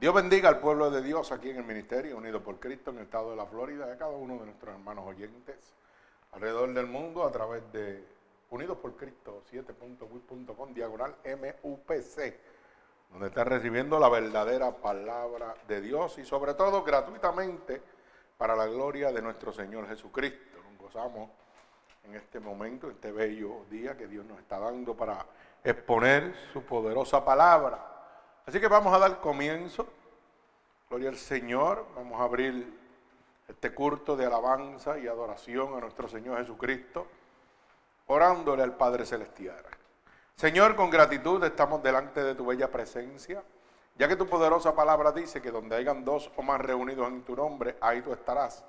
Dios bendiga al pueblo de Dios aquí en el Ministerio Unido por Cristo en el estado de la Florida a cada uno de nuestros hermanos oyentes alrededor del mundo a través de Unidos por Cristo 7.wit.com diagonal MUPC, donde está recibiendo la verdadera palabra de Dios y sobre todo gratuitamente para la gloria de nuestro Señor Jesucristo. Nos gozamos en este momento, en este bello día que Dios nos está dando para exponer su poderosa palabra. Así que vamos a dar comienzo. Gloria al Señor. Vamos a abrir este culto de alabanza y adoración a nuestro Señor Jesucristo, orándole al Padre Celestial. Señor, con gratitud estamos delante de tu bella presencia, ya que tu poderosa palabra dice que donde hayan dos o más reunidos en tu nombre, ahí tú estarás.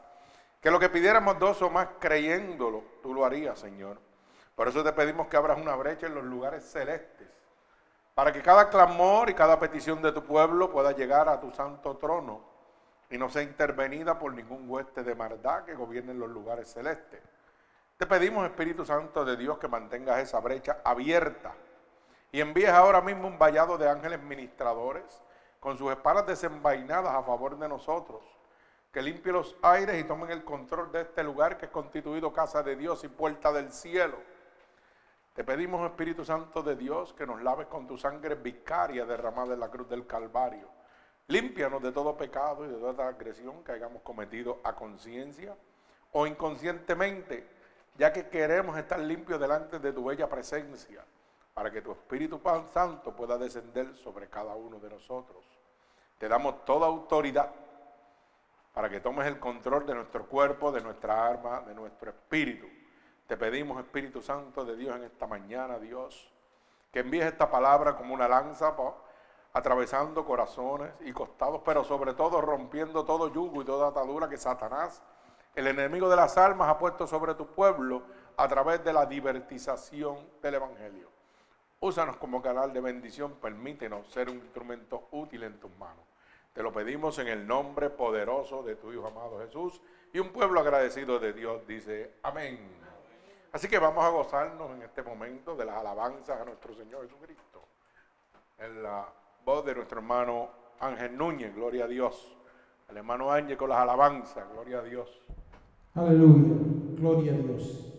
Que lo que pidiéramos dos o más creyéndolo, tú lo harías, Señor. Por eso te pedimos que abras una brecha en los lugares celestes, para que cada clamor y cada petición de tu pueblo pueda llegar a tu santo trono y no sea intervenida por ningún hueste de maldad que gobierne los lugares celestes. Te pedimos, Espíritu Santo de Dios, que mantengas esa brecha abierta y envíes ahora mismo un vallado de ángeles ministradores con sus espadas desenvainadas a favor de nosotros, que limpie los aires y tomen el control de este lugar que es constituido casa de Dios y puerta del cielo. Te pedimos, Espíritu Santo de Dios, que nos laves con tu sangre vicaria derramada en la cruz del Calvario Límpianos de todo pecado y de toda agresión que hayamos cometido a conciencia o inconscientemente, ya que queremos estar limpios delante de tu bella presencia, para que tu Espíritu Santo pueda descender sobre cada uno de nosotros. Te damos toda autoridad para que tomes el control de nuestro cuerpo, de nuestra arma, de nuestro espíritu. Te pedimos, Espíritu Santo de Dios, en esta mañana, Dios, que envíes esta palabra como una lanza atravesando corazones y costados, pero sobre todo rompiendo todo yugo y toda atadura que Satanás, el enemigo de las almas, ha puesto sobre tu pueblo a través de la divertización del Evangelio. Úsanos como canal de bendición, permítenos ser un instrumento útil en tus manos. Te lo pedimos en el nombre poderoso de tu Hijo amado Jesús y un pueblo agradecido de Dios dice amén. Así que vamos a gozarnos en este momento de las alabanzas a nuestro Señor Jesucristo. En la voz de nuestro hermano Ángel Núñez, gloria a Dios. El hermano Ángel con las alabanzas, gloria a Dios. Aleluya, gloria a Dios.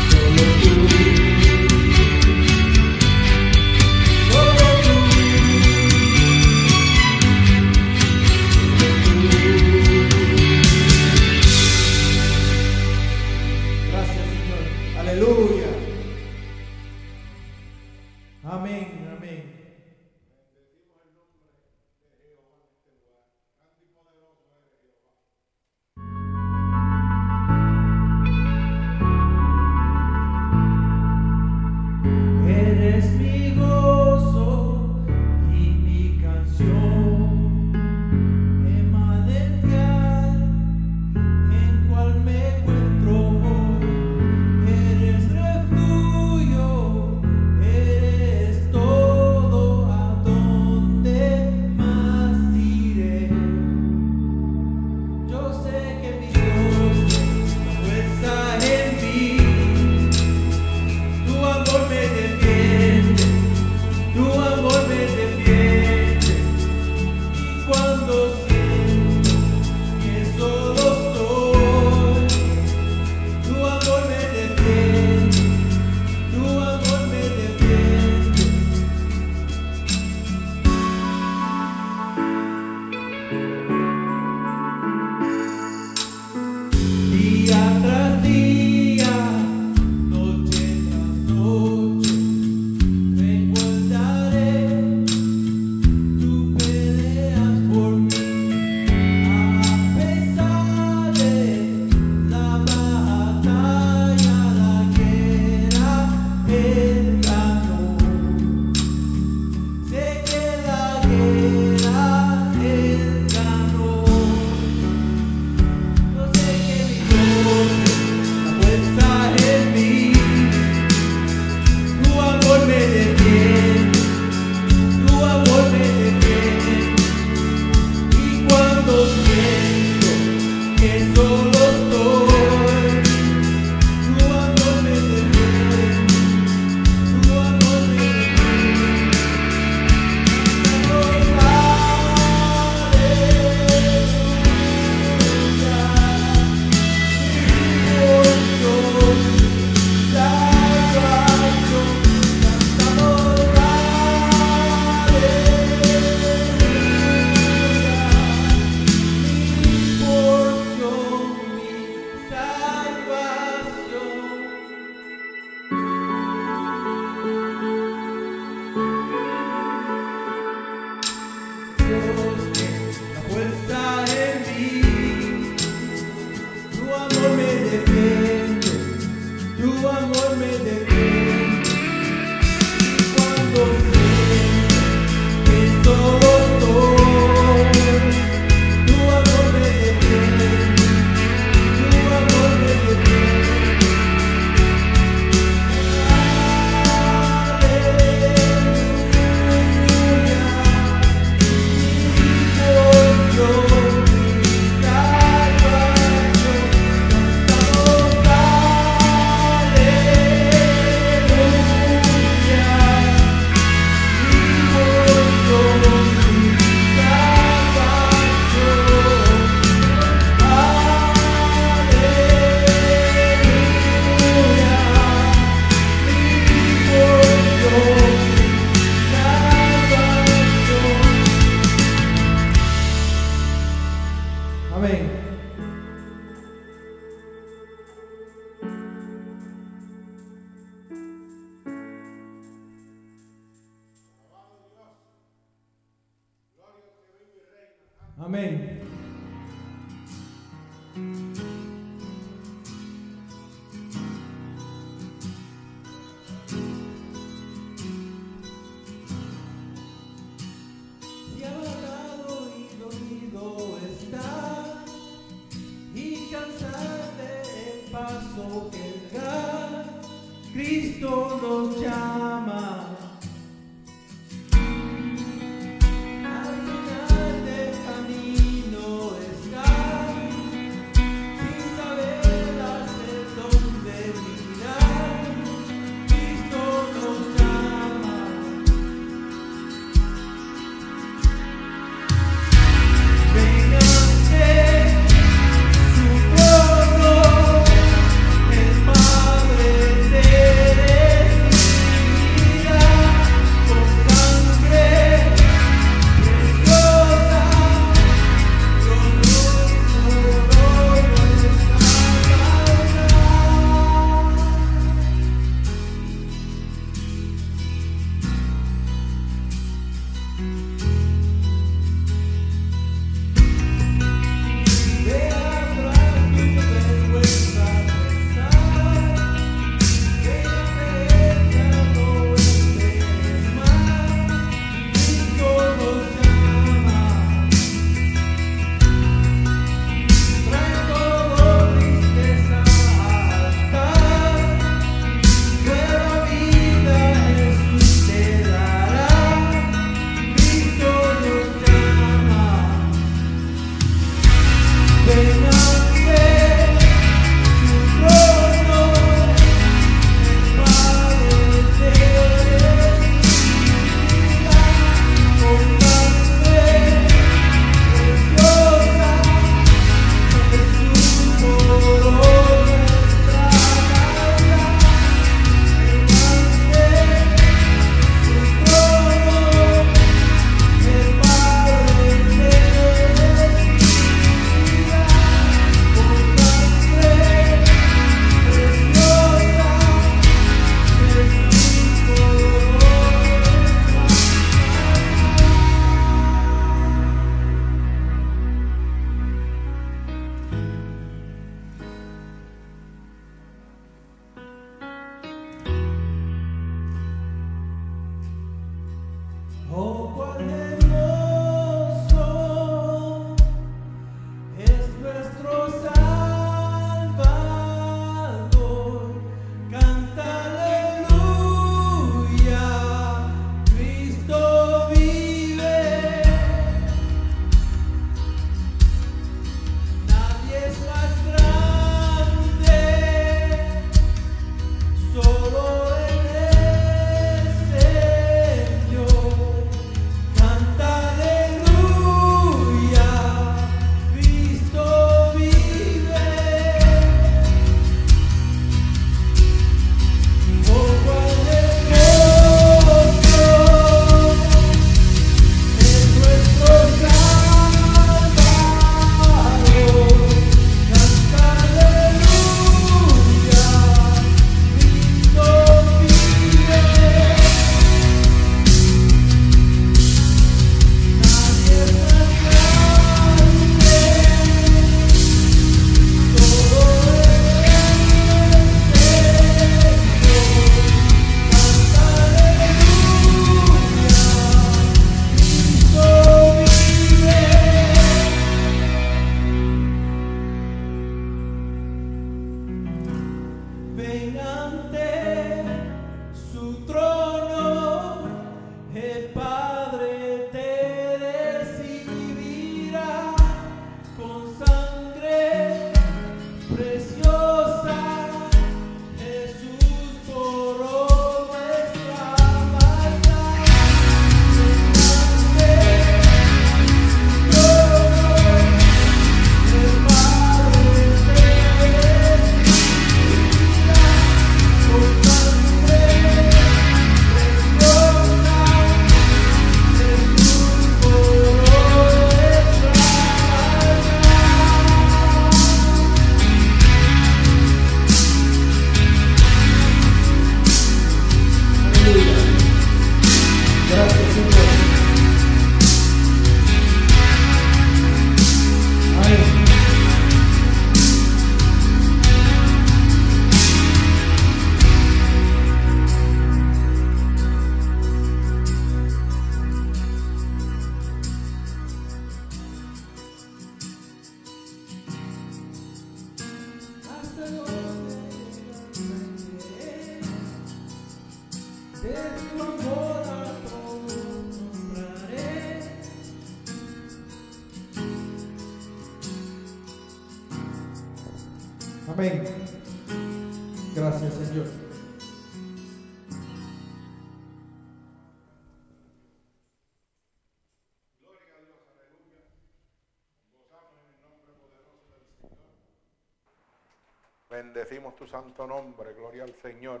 Tu santo nombre, gloria al Señor,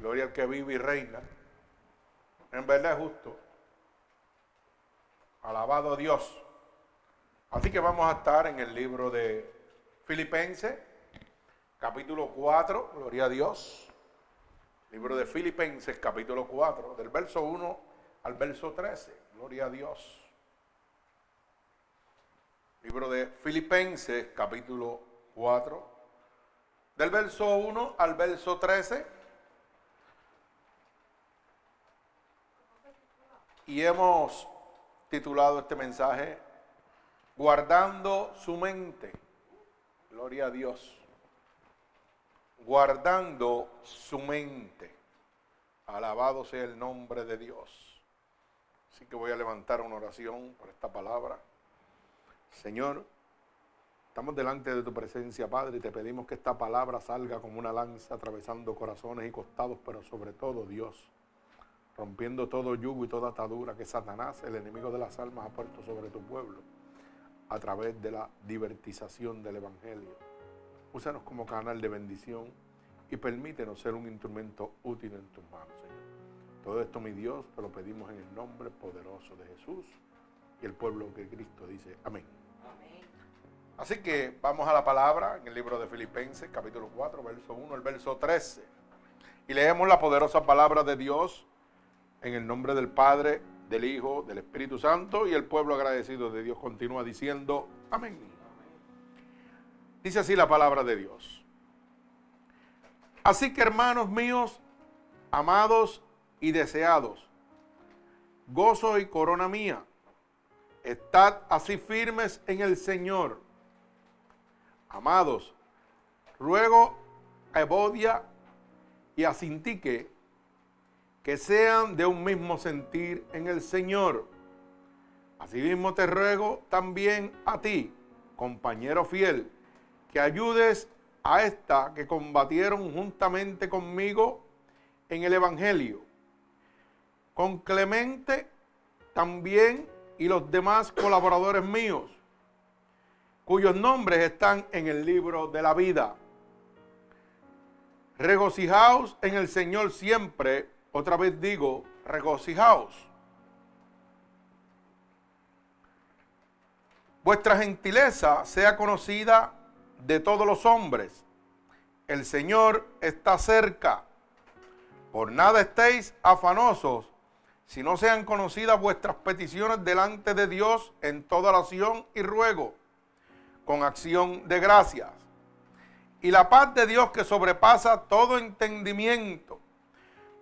gloria al que vive y reina. En verdad es justo. Alabado Dios. Así que vamos a estar en el libro de Filipenses, capítulo 4, gloria a Dios. Libro de Filipenses, capítulo 4, del verso 1 al verso 13, gloria a Dios. Libro de Filipenses, capítulo 4, del verso 1 al verso 13. Y hemos titulado este mensaje Guardando su mente. Gloria a Dios. Guardando su mente. Alabado sea el nombre de Dios. Así que voy a levantar una oración por esta palabra. Señor, Estamos delante de tu presencia, Padre, y te pedimos que esta palabra salga como una lanza atravesando corazones y costados, pero sobre todo, Dios, rompiendo todo yugo y toda atadura que Satanás, el enemigo de las almas, ha puesto sobre tu pueblo a través de la divertización del Evangelio. Úsanos como canal de bendición y permítenos ser un instrumento útil en tus manos, Señor. Todo esto, mi Dios, te lo pedimos en el nombre poderoso de Jesús y el pueblo que Cristo dice. Amén. Así que vamos a la palabra en el libro de Filipenses, capítulo 4, verso 1 al verso 13. Y leemos la poderosa palabra de Dios en el nombre del Padre, del Hijo, del Espíritu Santo y el pueblo agradecido de Dios continúa diciendo amén. Dice así la palabra de Dios. Así que hermanos míos, amados y deseados, gozo y corona mía, estad así firmes en el Señor. Amados, ruego a Evodia y a Sintique que sean de un mismo sentir en el Señor. Asimismo te ruego también a ti, compañero fiel, que ayudes a esta que combatieron juntamente conmigo en el Evangelio. Con Clemente también y los demás colaboradores míos, cuyos nombres están en el libro de la vida. Regocijaos en el Señor siempre. Otra vez digo, regocijaos. Vuestra gentileza sea conocida de todos los hombres. El Señor está cerca. Por nada estéis afanosos, si no sean conocidas vuestras peticiones delante de Dios en toda oración y ruego, con acción de gracias. Y la paz de Dios que sobrepasa todo entendimiento,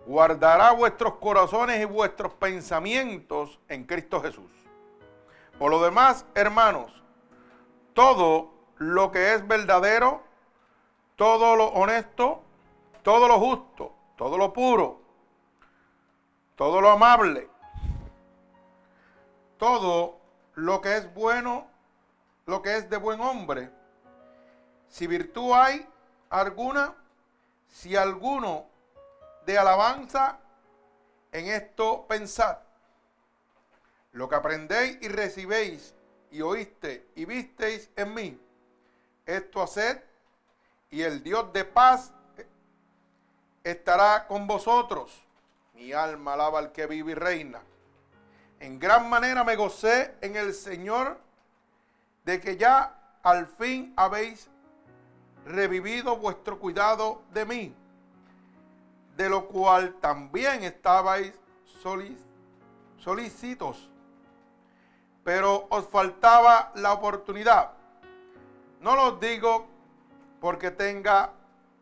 guardará vuestros corazones y vuestros pensamientos en Cristo Jesús. Por lo demás, hermanos, todo lo que es verdadero, todo lo honesto, todo lo justo, todo lo puro, todo lo amable, todo lo que es bueno, lo que es de buen hombre, si virtud hay alguna, si alguno de alabanza, en esto pensad. Lo que aprendéis y recibéis y oíste y visteis en mí, esto haced y el Dios de paz estará con vosotros. Mi alma alaba al que vive y reina. En gran manera me gocé en el Señor de que ya al fin habéis revivido vuestro cuidado de mí, de lo cual también estabais solícitos, pero os faltaba la oportunidad. No lo digo porque tenga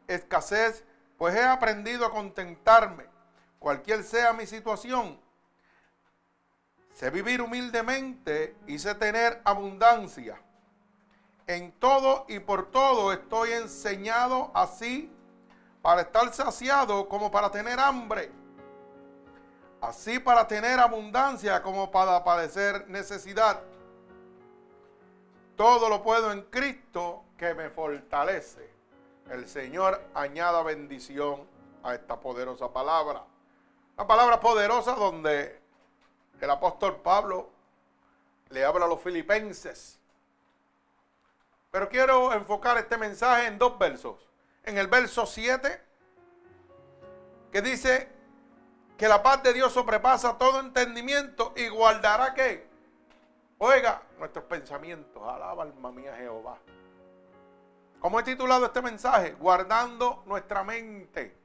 escasez, pues he aprendido a contentarme, cualquier sea mi situación. Sé vivir humildemente y sé tener abundancia. En todo y por todo estoy enseñado así para estar saciado como para tener hambre, así para tener abundancia como para padecer necesidad. Todo lo puedo en Cristo que me fortalece. El Señor añada bendición a esta poderosa palabra. Una palabra poderosa donde el apóstol Pablo le habla a los filipenses. Pero quiero enfocar este mensaje en dos versos. En el verso 7, que dice que la paz de Dios sobrepasa todo entendimiento y guardará que, oiga, nuestros pensamientos. Alaba alma mía Jehová. ¿Cómo he titulado este mensaje? Guardando nuestra mente.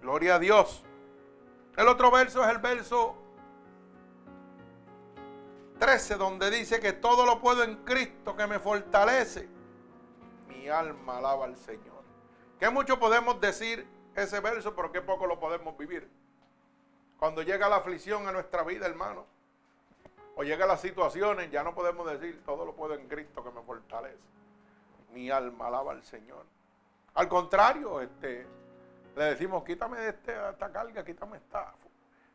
Gloria a Dios. El otro verso es el verso 13, donde dice que todo lo puedo en Cristo que me fortalece. Mi alma alaba al Señor. Que mucho podemos decir ese verso, pero qué poco lo podemos vivir. Cuando llega la aflicción a nuestra vida, hermano, o llega las situaciones, ya no podemos decir todo lo puedo en Cristo que me fortalece. Mi alma alaba al Señor. Al contrario, este, le decimos, quítame este, esta carga, quítame esta,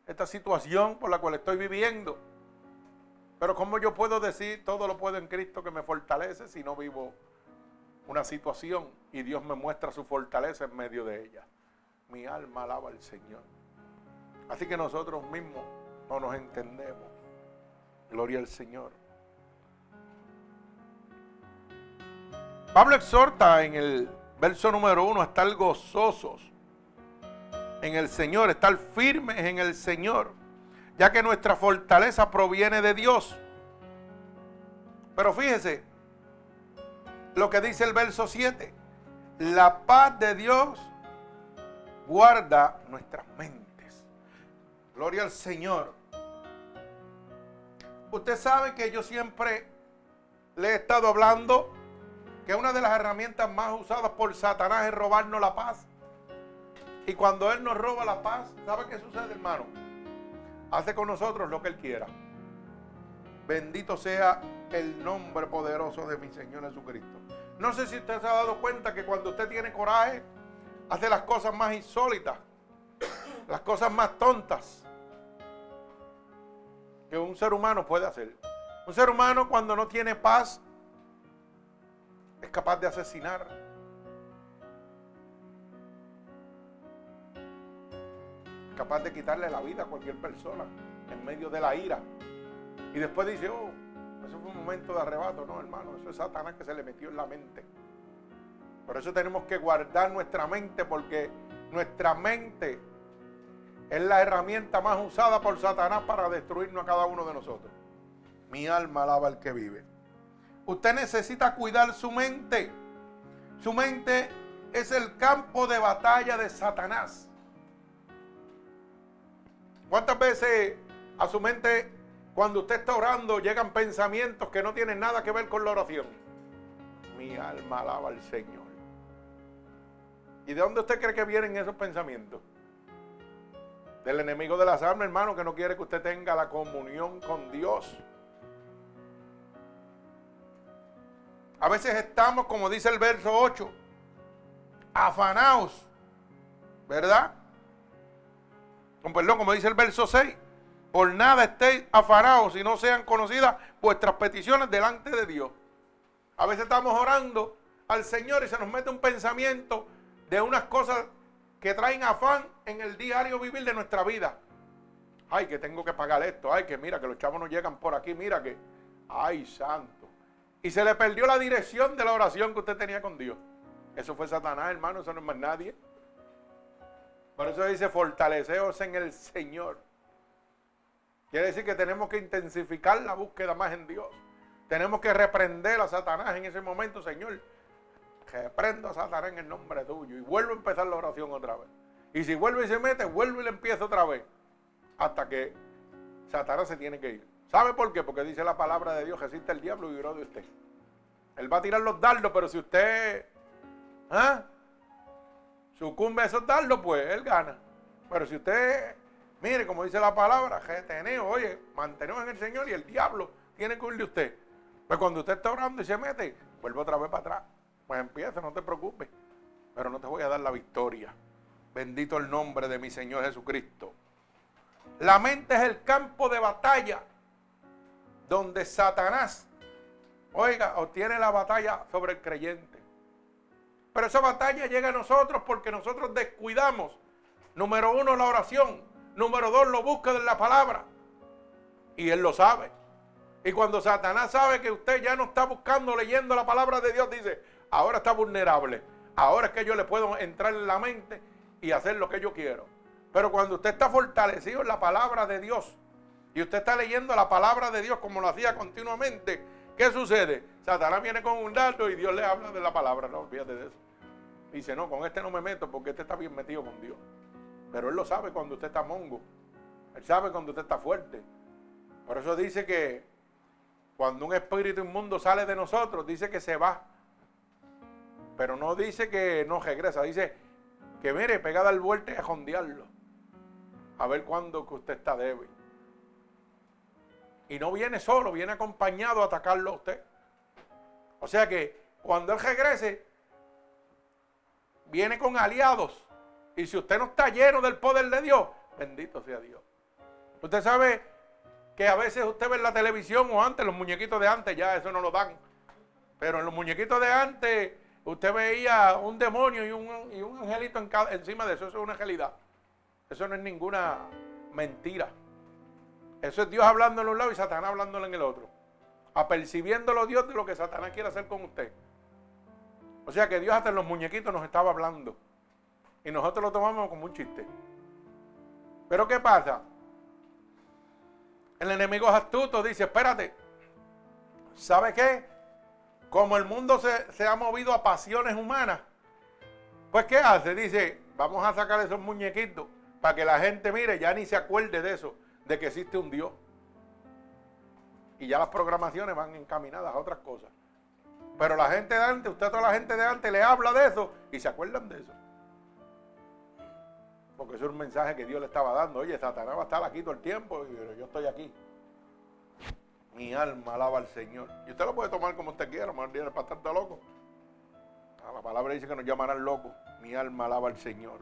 esta situación por la cual estoy viviendo. Pero ¿cómo yo puedo decir todo lo puedo en Cristo que me fortalece si no vivo una situación y Dios me muestra su fortaleza en medio de ella? Mi alma alaba al Señor. Así que nosotros mismos no nos entendemos. Gloria al Señor. Pablo exhorta en el verso número uno a estar gozosos en el Señor, estar firmes en el Señor ya que nuestra fortaleza proviene de Dios. Pero fíjese lo que dice el verso 7. La paz de Dios guarda nuestras mentes. Gloria al Señor. Usted sabe que yo siempre le he estado hablando que una de las herramientas más usadas por Satanás es robarnos la paz. Y cuando Él nos roba la paz, ¿sabe qué sucede, hermano? Hace con nosotros lo que Él quiera. Bendito sea el nombre poderoso de mi Señor Jesucristo. No sé si usted se ha dado cuenta que cuando usted tiene coraje, hace las cosas más insólitas, las cosas más tontas que un ser humano puede hacer. Un ser humano cuando no tiene paz es capaz de asesinar, capaz de quitarle la vida a cualquier persona en medio de la ira. Y después dice, oh, eso fue un momento de arrebato. No, hermano, eso es Satanás que se le metió en la mente. Por eso tenemos que guardar nuestra mente porque nuestra mente es la herramienta más usada por Satanás para destruirnos a cada uno de nosotros. Mi alma alaba al que vive. Usted necesita cuidar su mente. Su mente es el campo de batalla de Satanás. ¿Cuántas veces a su mente, cuando usted está orando, llegan pensamientos que no tienen nada que ver con la oración? Mi alma alaba al Señor. ¿Y de dónde usted cree que vienen esos pensamientos? Del enemigo de las almas, hermano, que no quiere que usted tenga la comunión con Dios. A veces estamos, como dice el verso 8, afanados, ¿verdad? Perdón, como dice el verso 6, por nada estéis afanados si no sean conocidas vuestras peticiones delante de Dios. A veces estamos orando al Señor y se nos mete un pensamiento de unas cosas que traen afán en el diario vivir de nuestra vida. Ay, que tengo que pagar esto. Ay, que mira, que los chavos no llegan por aquí. Mira que, ay, santo. Y se le perdió la dirección de la oración que usted tenía con Dios. Eso fue Satanás, hermano. Eso no es más nadie. Por eso dice, fortaleceos en el Señor. Quiere decir que tenemos que intensificar la búsqueda más en Dios. Tenemos que reprender a Satanás en ese momento, Señor. Reprendo a Satanás en el nombre tuyo. Y vuelvo a empezar la oración otra vez. Y si vuelve y se mete, vuelvo y le empiezo otra vez. Hasta que Satanás se tiene que ir. ¿Sabe por qué? Porque dice la palabra de Dios, resiste el diablo y huirá de usted. Él va a tirar los dardos, pero si usted ¿ah? Sucumbe a esos dardos, pues él gana. Pero si usted, mire, como dice la palabra, reteneo, oye, mantenemos en el Señor y el diablo tiene que huir de usted. Pues cuando usted está orando y se mete, vuelve otra vez para atrás. Pues empieza, no te preocupes. Pero no te voy a dar la victoria. Bendito el nombre de mi Señor Jesucristo. La mente es el campo de batalla donde Satanás, oiga, obtiene la batalla sobre el creyente. Pero esa batalla llega a nosotros porque nosotros descuidamos, número uno, la oración, número dos, lo busca en la palabra. Y él lo sabe. Y cuando Satanás sabe que usted ya no está buscando, leyendo la palabra de Dios, dice, ahora está vulnerable. Ahora es que yo le puedo entrar en la mente y hacer lo que yo quiero. Pero cuando usted está fortalecido en la palabra de Dios y usted está leyendo la palabra de Dios como lo hacía continuamente, ¿qué sucede? Satanás viene con un dato y Dios le habla de la palabra. No, olvídate de eso. Dice, no, con este no me meto porque este está bien metido con Dios. Pero él lo sabe cuando usted está mongo. Él sabe cuando usted está fuerte. Por eso dice que cuando un espíritu inmundo sale de nosotros, dice que se va. Pero no dice que no regresa, dice que mire, pegada al vuelta y a jondearlo. A ver cuándo que usted está débil. Y no viene solo, viene acompañado a atacarlo a usted. O sea que cuando él regrese, viene con aliados. Y si usted no está lleno del poder de Dios, bendito sea Dios. Usted sabe que a veces usted ve en la televisión o antes, los muñequitos de antes, ya eso no lo dan. Pero en los muñequitos de antes, usted veía un demonio y un, angelito encima de eso. Eso es una realidad. Eso no es ninguna mentira. Eso es Dios hablando en un lado y Satanás hablándolo en el otro. Apercibiéndolo Dios de lo que Satanás quiere hacer con usted. O sea que Dios hasta los muñequitos nos estaba hablando. Y nosotros lo tomamos como un chiste. Pero ¿qué pasa? El enemigo astuto, dice, espérate, ¿sabe qué? Como el mundo se, ha movido a pasiones humanas, pues ¿qué hace? Dice, vamos a sacar esos muñequitos para que la gente mire, ya ni se acuerde de eso, de que existe un Dios. Y ya las programaciones van encaminadas a otras cosas. Pero la gente de antes, usted a toda la gente de antes le habla de eso y se acuerdan de eso. Porque es un mensaje que Dios le estaba dando. Oye, Satanás va a estar aquí todo el tiempo, pero yo estoy aquí. Mi alma alaba al Señor. Y usted lo puede tomar como usted quiera, más bien para estar loco. Ah, la palabra dice que nos llamarán locos. Mi alma alaba al Señor.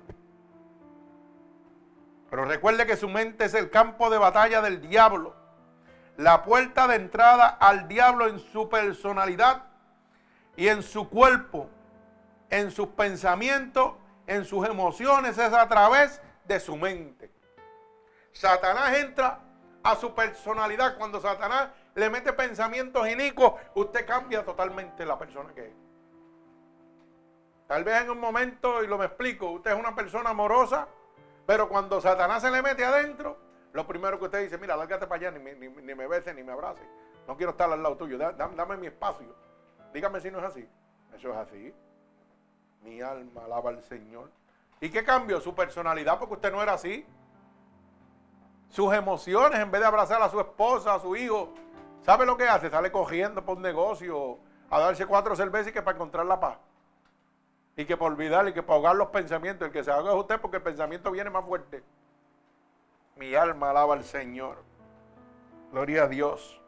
Pero recuerde que su mente es el campo de batalla del diablo. La puerta de entrada al diablo en su personalidad y en su cuerpo, en sus pensamientos en sus emociones es a través de su mente. Satanás entra a su personalidad. Cuando Satanás le mete pensamientos inicuos, usted cambia totalmente la persona que es. Tal vez en un momento, y lo me explico, usted es una persona amorosa, pero cuando Satanás se le mete adentro, lo primero que usted dice, mira, lárgate para allá, ni, me, ni, bese, ni me abrace. No quiero estar al lado tuyo, dame mi espacio. Dígame si no es así. Eso es así. Mi alma alaba al Señor. ¿Y qué cambió? Su personalidad, porque usted no era así. Sus emociones, en vez de abrazar a su esposa, a su hijo, ¿sabe lo que hace? Sale cogiendo por un negocio a darse cuatro cervezas y que para encontrar la paz. Y que para olvidar y que para ahogar los pensamientos. El que se haga es usted porque el pensamiento viene más fuerte. Mi alma alaba al Señor. Gloria a Dios.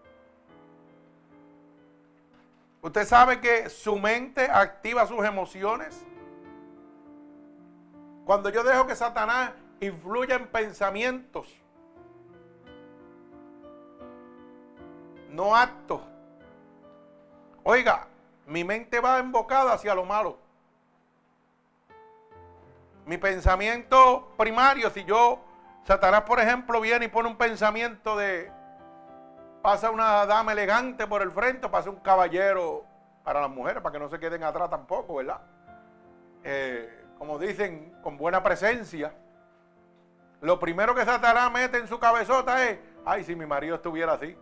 Usted sabe que su mente activa sus emociones. Cuando yo dejo que Satanás influya en pensamientos, no actos. Oiga, mi mente va embocada hacia lo malo. Mi pensamiento primario, si yo, Satanás por ejemplo, viene y pone un pensamiento de, pasa una dama elegante por el frente, pasa un caballero para las mujeres, para que no se queden atrás tampoco, ¿verdad? Eh, como dicen, con buena presencia. Lo primero que Satanás mete en su cabezota es, ay, si mi marido estuviera así.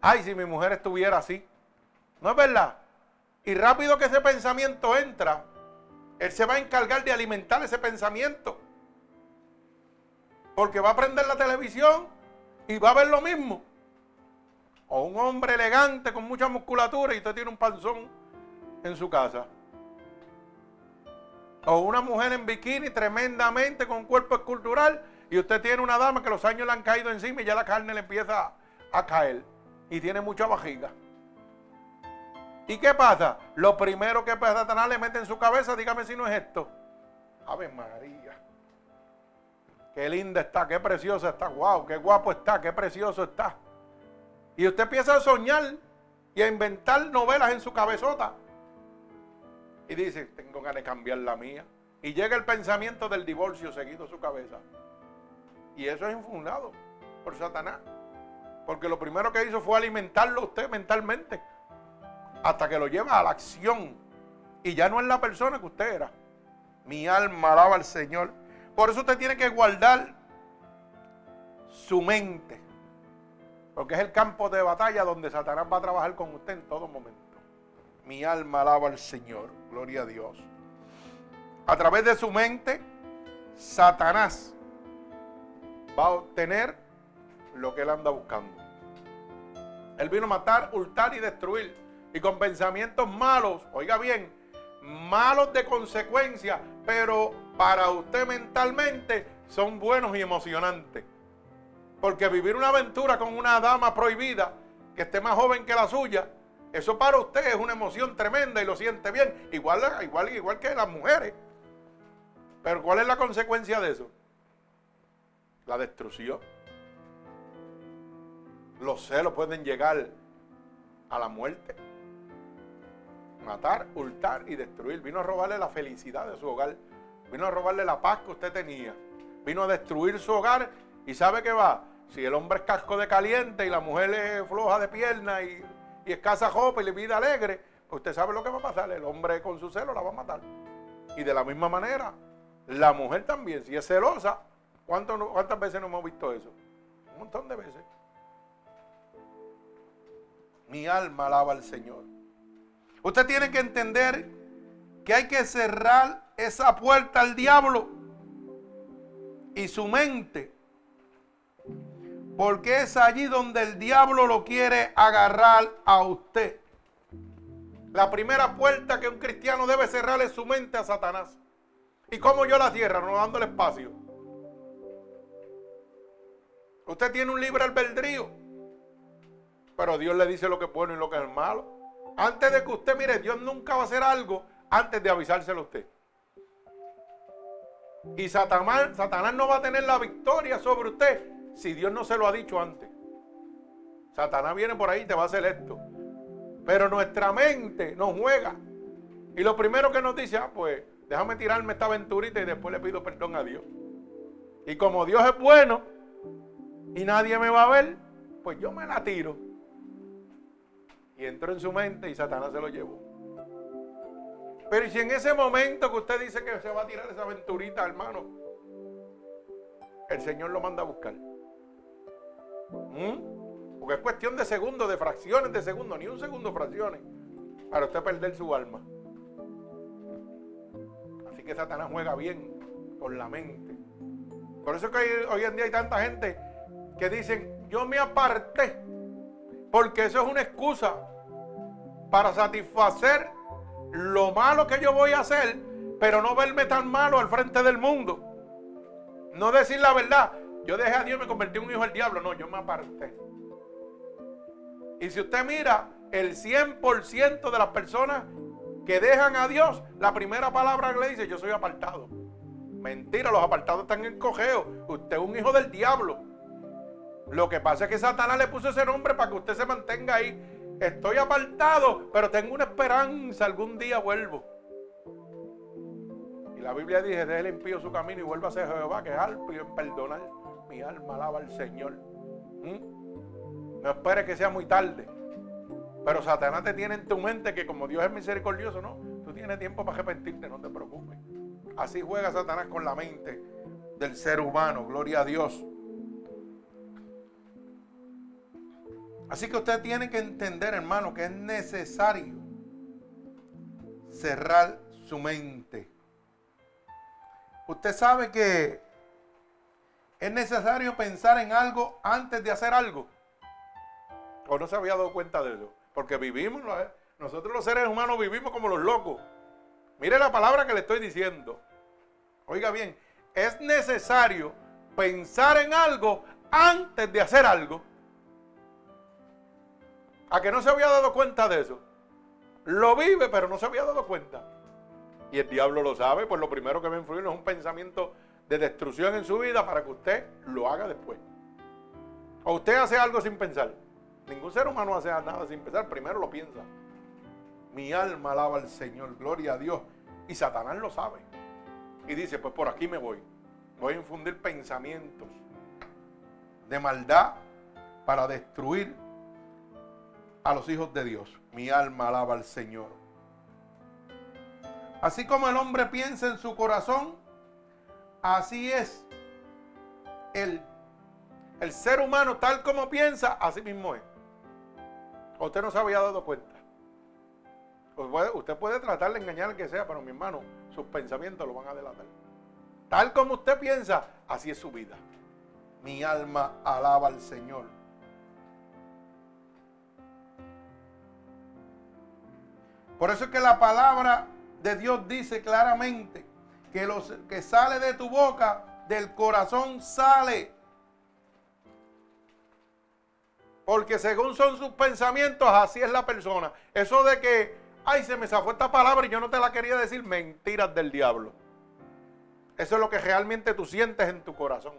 Ay, si mi mujer estuviera así. ¿No es verdad? Y rápido que ese pensamiento entra, él se va a encargar de alimentar ese pensamiento. Porque va a prender la televisión y va a ver lo mismo o un hombre elegante con mucha musculatura y usted tiene un panzón en su casa. O una mujer en bikini tremendamente con cuerpo escultural y usted tiene una dama que los años le han caído encima y ya la carne le empieza a caer y tiene mucha vajiga. ¿Y qué pasa? Lo primero que Satanás le mete en su cabeza, dígame si no es esto. Ave María. Qué linda está, qué preciosa está, wow, qué guapo está, qué precioso está. Y usted empieza a soñar y a inventar novelas en su cabezota. Y dice, tengo ganas de cambiar la mía. Y llega el pensamiento del divorcio seguido a su cabeza. Y eso es infundado por Satanás. Porque lo primero que hizo fue alimentarlo usted mentalmente. Hasta que lo lleva a la acción. Y ya no es la persona que usted era. Mi alma alaba al Señor. Por eso usted tiene que guardar su mente. Porque es el campo de batalla donde Satanás va a trabajar con usted en todo momento. Mi alma alaba al Señor. Gloria a Dios. A través de su mente, Satanás va a obtener lo que él anda buscando. Él vino a matar, hurtar y destruir. Y con pensamientos malos, oiga bien, malos de consecuencia, pero para usted mentalmente son buenos y emocionantes. Porque vivir una aventura con una dama prohibida, que esté más joven que la suya, eso para usted es una emoción tremenda y lo siente bien, igual, igual, igual que las mujeres. Pero ¿cuál es la consecuencia de eso? La destrucción. Los celos pueden llegar a la muerte. Matar, hurtar y destruir. Vino a robarle la felicidad de su hogar. Vino a robarle la paz que usted tenía. Vino a destruir su hogar. ¿Y sabe qué va? Si el hombre es casco de caliente y la mujer es floja de pierna y, y escasa jopa y le vida alegre, pues usted sabe lo que va a pasar. El hombre con su celo la va a matar. Y de la misma manera, la mujer también, si es celosa, ¿cuántas veces no hemos visto eso? Un montón de veces. Mi alma alaba al Señor. Usted tiene que entender que hay que cerrar esa puerta al diablo y su mente. Porque es allí donde el diablo lo quiere agarrar a usted. La primera puerta que un cristiano debe cerrar es su mente a Satanás. ¿Y cómo yo la cierro? No dándole espacio. Usted tiene un libre albedrío. Pero Dios le dice lo que es bueno y lo que es malo. Antes de que usted mire, Dios nunca va a hacer algo antes de avisárselo a usted. Y Satanás, no va a tener la victoria sobre usted si Dios no se lo ha dicho antes. Satanás viene por ahí y te va a hacer esto. Pero nuestra mente nos juega. Y lo primero que nos dice, ah, pues déjame tirarme esta aventurita y después le pido perdón a Dios. Y como Dios es bueno y nadie me va a ver, pues yo me la tiro. Y entró en su mente y Satanás se lo llevó. Pero si en ese momento que usted dice que se va a tirar esa aventurita, hermano, el Señor lo manda a buscar. ¿Mm? Porque es cuestión de segundos, de fracciones de segundos, ni un segundo fracciones, para usted perder su alma. Así que Satanás juega bien con la mente. Por eso que hoy en día hay tanta gente que dicen, yo me aparté, porque eso es una excusa para satisfacer lo malo que yo voy a hacer, pero no verme tan malo al frente del mundo. No decir la verdad. Yo dejé a Dios y me convertí en un hijo del diablo. No, yo me aparté. Y si usted mira, el 100% de las personas que dejan a Dios, la primera palabra que le dice, yo soy apartado. Mentira, los apartados están en cojeo. Usted es un hijo del diablo. Lo que pasa es que Satanás le puso ese nombre para que usted se mantenga ahí Estoy apartado, pero tengo una esperanza, algún día vuelvo. Y la Biblia dice, el impío su camino y vuelva a ser Jehová, que es y en perdonar. Mi alma alaba al Señor. ¿Mm? No espere que sea muy tarde. Pero Satanás te tiene en tu mente que como Dios es misericordioso, no. Tú tienes tiempo para arrepentirte, no te preocupes. Así juega Satanás con la mente del ser humano. Gloria a Dios. Así que usted tiene que entender, hermano, que es necesario cerrar su mente. Usted sabe que es necesario pensar en algo antes de hacer algo. ¿O no se había dado cuenta de eso? Porque vivimos, nosotros los seres humanos vivimos como los locos. Mire la palabra que le estoy diciendo. Oiga bien, es necesario pensar en algo antes de hacer algo. ¿A que no se había dado cuenta de eso? Lo vive, pero no se había dado cuenta. Y el diablo lo sabe, pues lo primero que me influye es un pensamiento de destrucción en su vida para que usted lo haga después. O usted hace algo sin pensar. Ningún ser humano hace nada sin pensar, primero lo piensa. Mi alma alaba al Señor, gloria a Dios. Y Satanás lo sabe. Y dice, pues por aquí me voy. Voy a infundir pensamientos de maldad para destruir a los hijos de Dios. Mi alma alaba al Señor. Así como el hombre piensa en su corazón, así es el, el ser humano tal como piensa, así mismo es. Usted no se había dado cuenta. Usted puede tratar de engañar al que sea, pero mi hermano, sus pensamientos lo van a delatar. Tal como usted piensa, así es su vida. Mi alma alaba al Señor. Por eso es que la palabra de Dios dice claramente que lo que sale de tu boca, del corazón sale. Porque según son sus pensamientos, así es la persona. Eso de que, ay, se me zafó esta palabra y yo no te la quería decir, mentiras del diablo. Eso es lo que realmente tú sientes en tu corazón.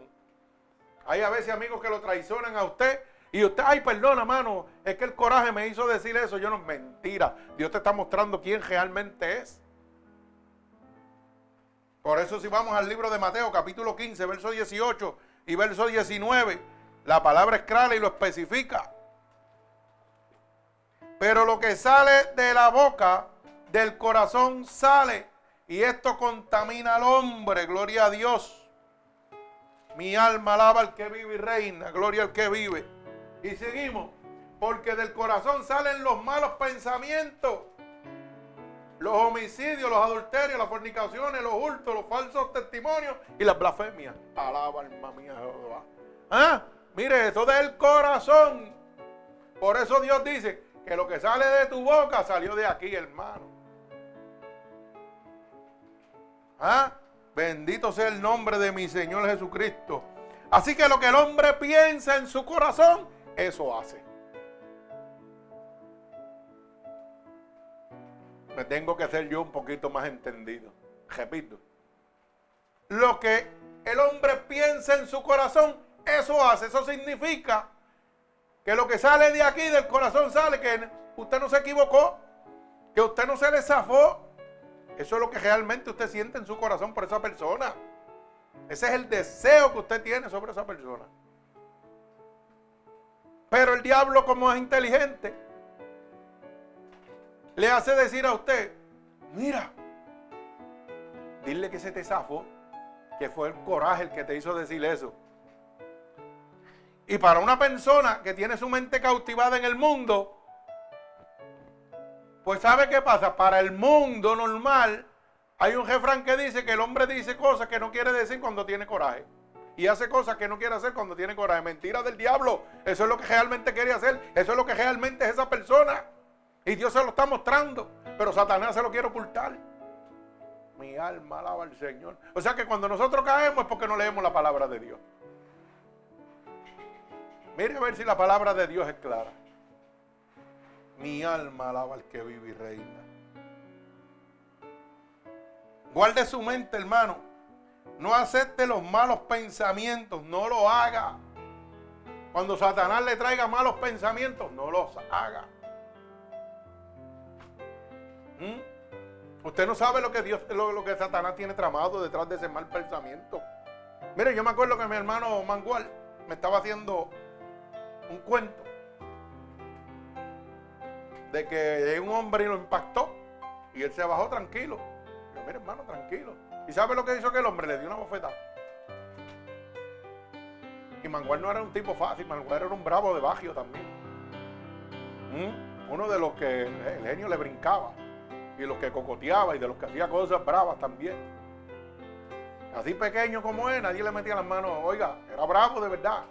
Hay a veces amigos que lo traicionan a usted y usted, ay, perdona, mano, es que el coraje me hizo decir eso. Yo no, mentira. Dios te está mostrando quién realmente es. Por eso si vamos al libro de Mateo, capítulo 15, verso 18 y verso 19, la palabra es clara y lo especifica. Pero lo que sale de la boca, del corazón sale. Y esto contamina al hombre, gloria a Dios. Mi alma alaba al que vive y reina, gloria al que vive. Y seguimos, porque del corazón salen los malos pensamientos, los homicidios, los adulterios, las fornicaciones, los hurtos, los falsos testimonios y las blasfemias. Alaba alma mía Jehová. ¿Ah? Mire, eso del corazón. Por eso Dios dice que lo que sale de tu boca salió de aquí, hermano. ¿Ah? Bendito sea el nombre de mi Señor Jesucristo. Así que lo que el hombre piensa en su corazón, eso hace. Me tengo que hacer yo un poquito más entendido. Repito. Lo que el hombre piensa en su corazón, eso hace. Eso significa que lo que sale de aquí del corazón sale, que usted no se equivocó, que usted no se le zafó. Eso es lo que realmente usted siente en su corazón por esa persona. Ese es el deseo que usted tiene sobre esa persona. Pero el diablo, como es inteligente, le hace decir a usted, mira, dile que se te zafó, que fue el coraje el que te hizo decir eso. Y para una persona que tiene su mente cautivada en el mundo, pues ¿sabe qué pasa? Para el mundo normal, hay un refrán que dice que el hombre dice cosas que no quiere decir cuando tiene coraje y hace cosas que no quiere hacer cuando tiene coraje. Mentira del diablo. Eso es lo que realmente quiere hacer. Eso es lo que realmente es esa persona. Y Dios se lo está mostrando. Pero Satanás se lo quiere ocultar. Mi alma alaba al Señor. O sea que cuando nosotros caemos es porque no leemos la palabra de Dios. Mire a ver si la palabra de Dios es clara. Mi alma alaba al que vive y reina. Guarde su mente, hermano. No acepte los malos pensamientos, no lo haga. Cuando Satanás le traiga malos pensamientos, no los haga. ¿Mm? Usted no sabe lo que Dios, lo, que Satanás tiene tramado detrás de ese mal pensamiento. Mire, yo me acuerdo que mi hermano Mangual me estaba haciendo un cuento de que un hombre lo impactó y él se bajó tranquilo. Yo, mire, hermano, tranquilo. ¿Y sabe lo que hizo aquel hombre? Le dio una bofeta. Y Mangual no era un tipo fácil, Mangual era un bravo de Bagio también. ¿Mm? Uno de los que el genio le brincaba. Y los que cocoteaba y de los que hacía cosas bravas también. Así pequeño como es, nadie le metía las manos. Oiga, era bravo de verdad.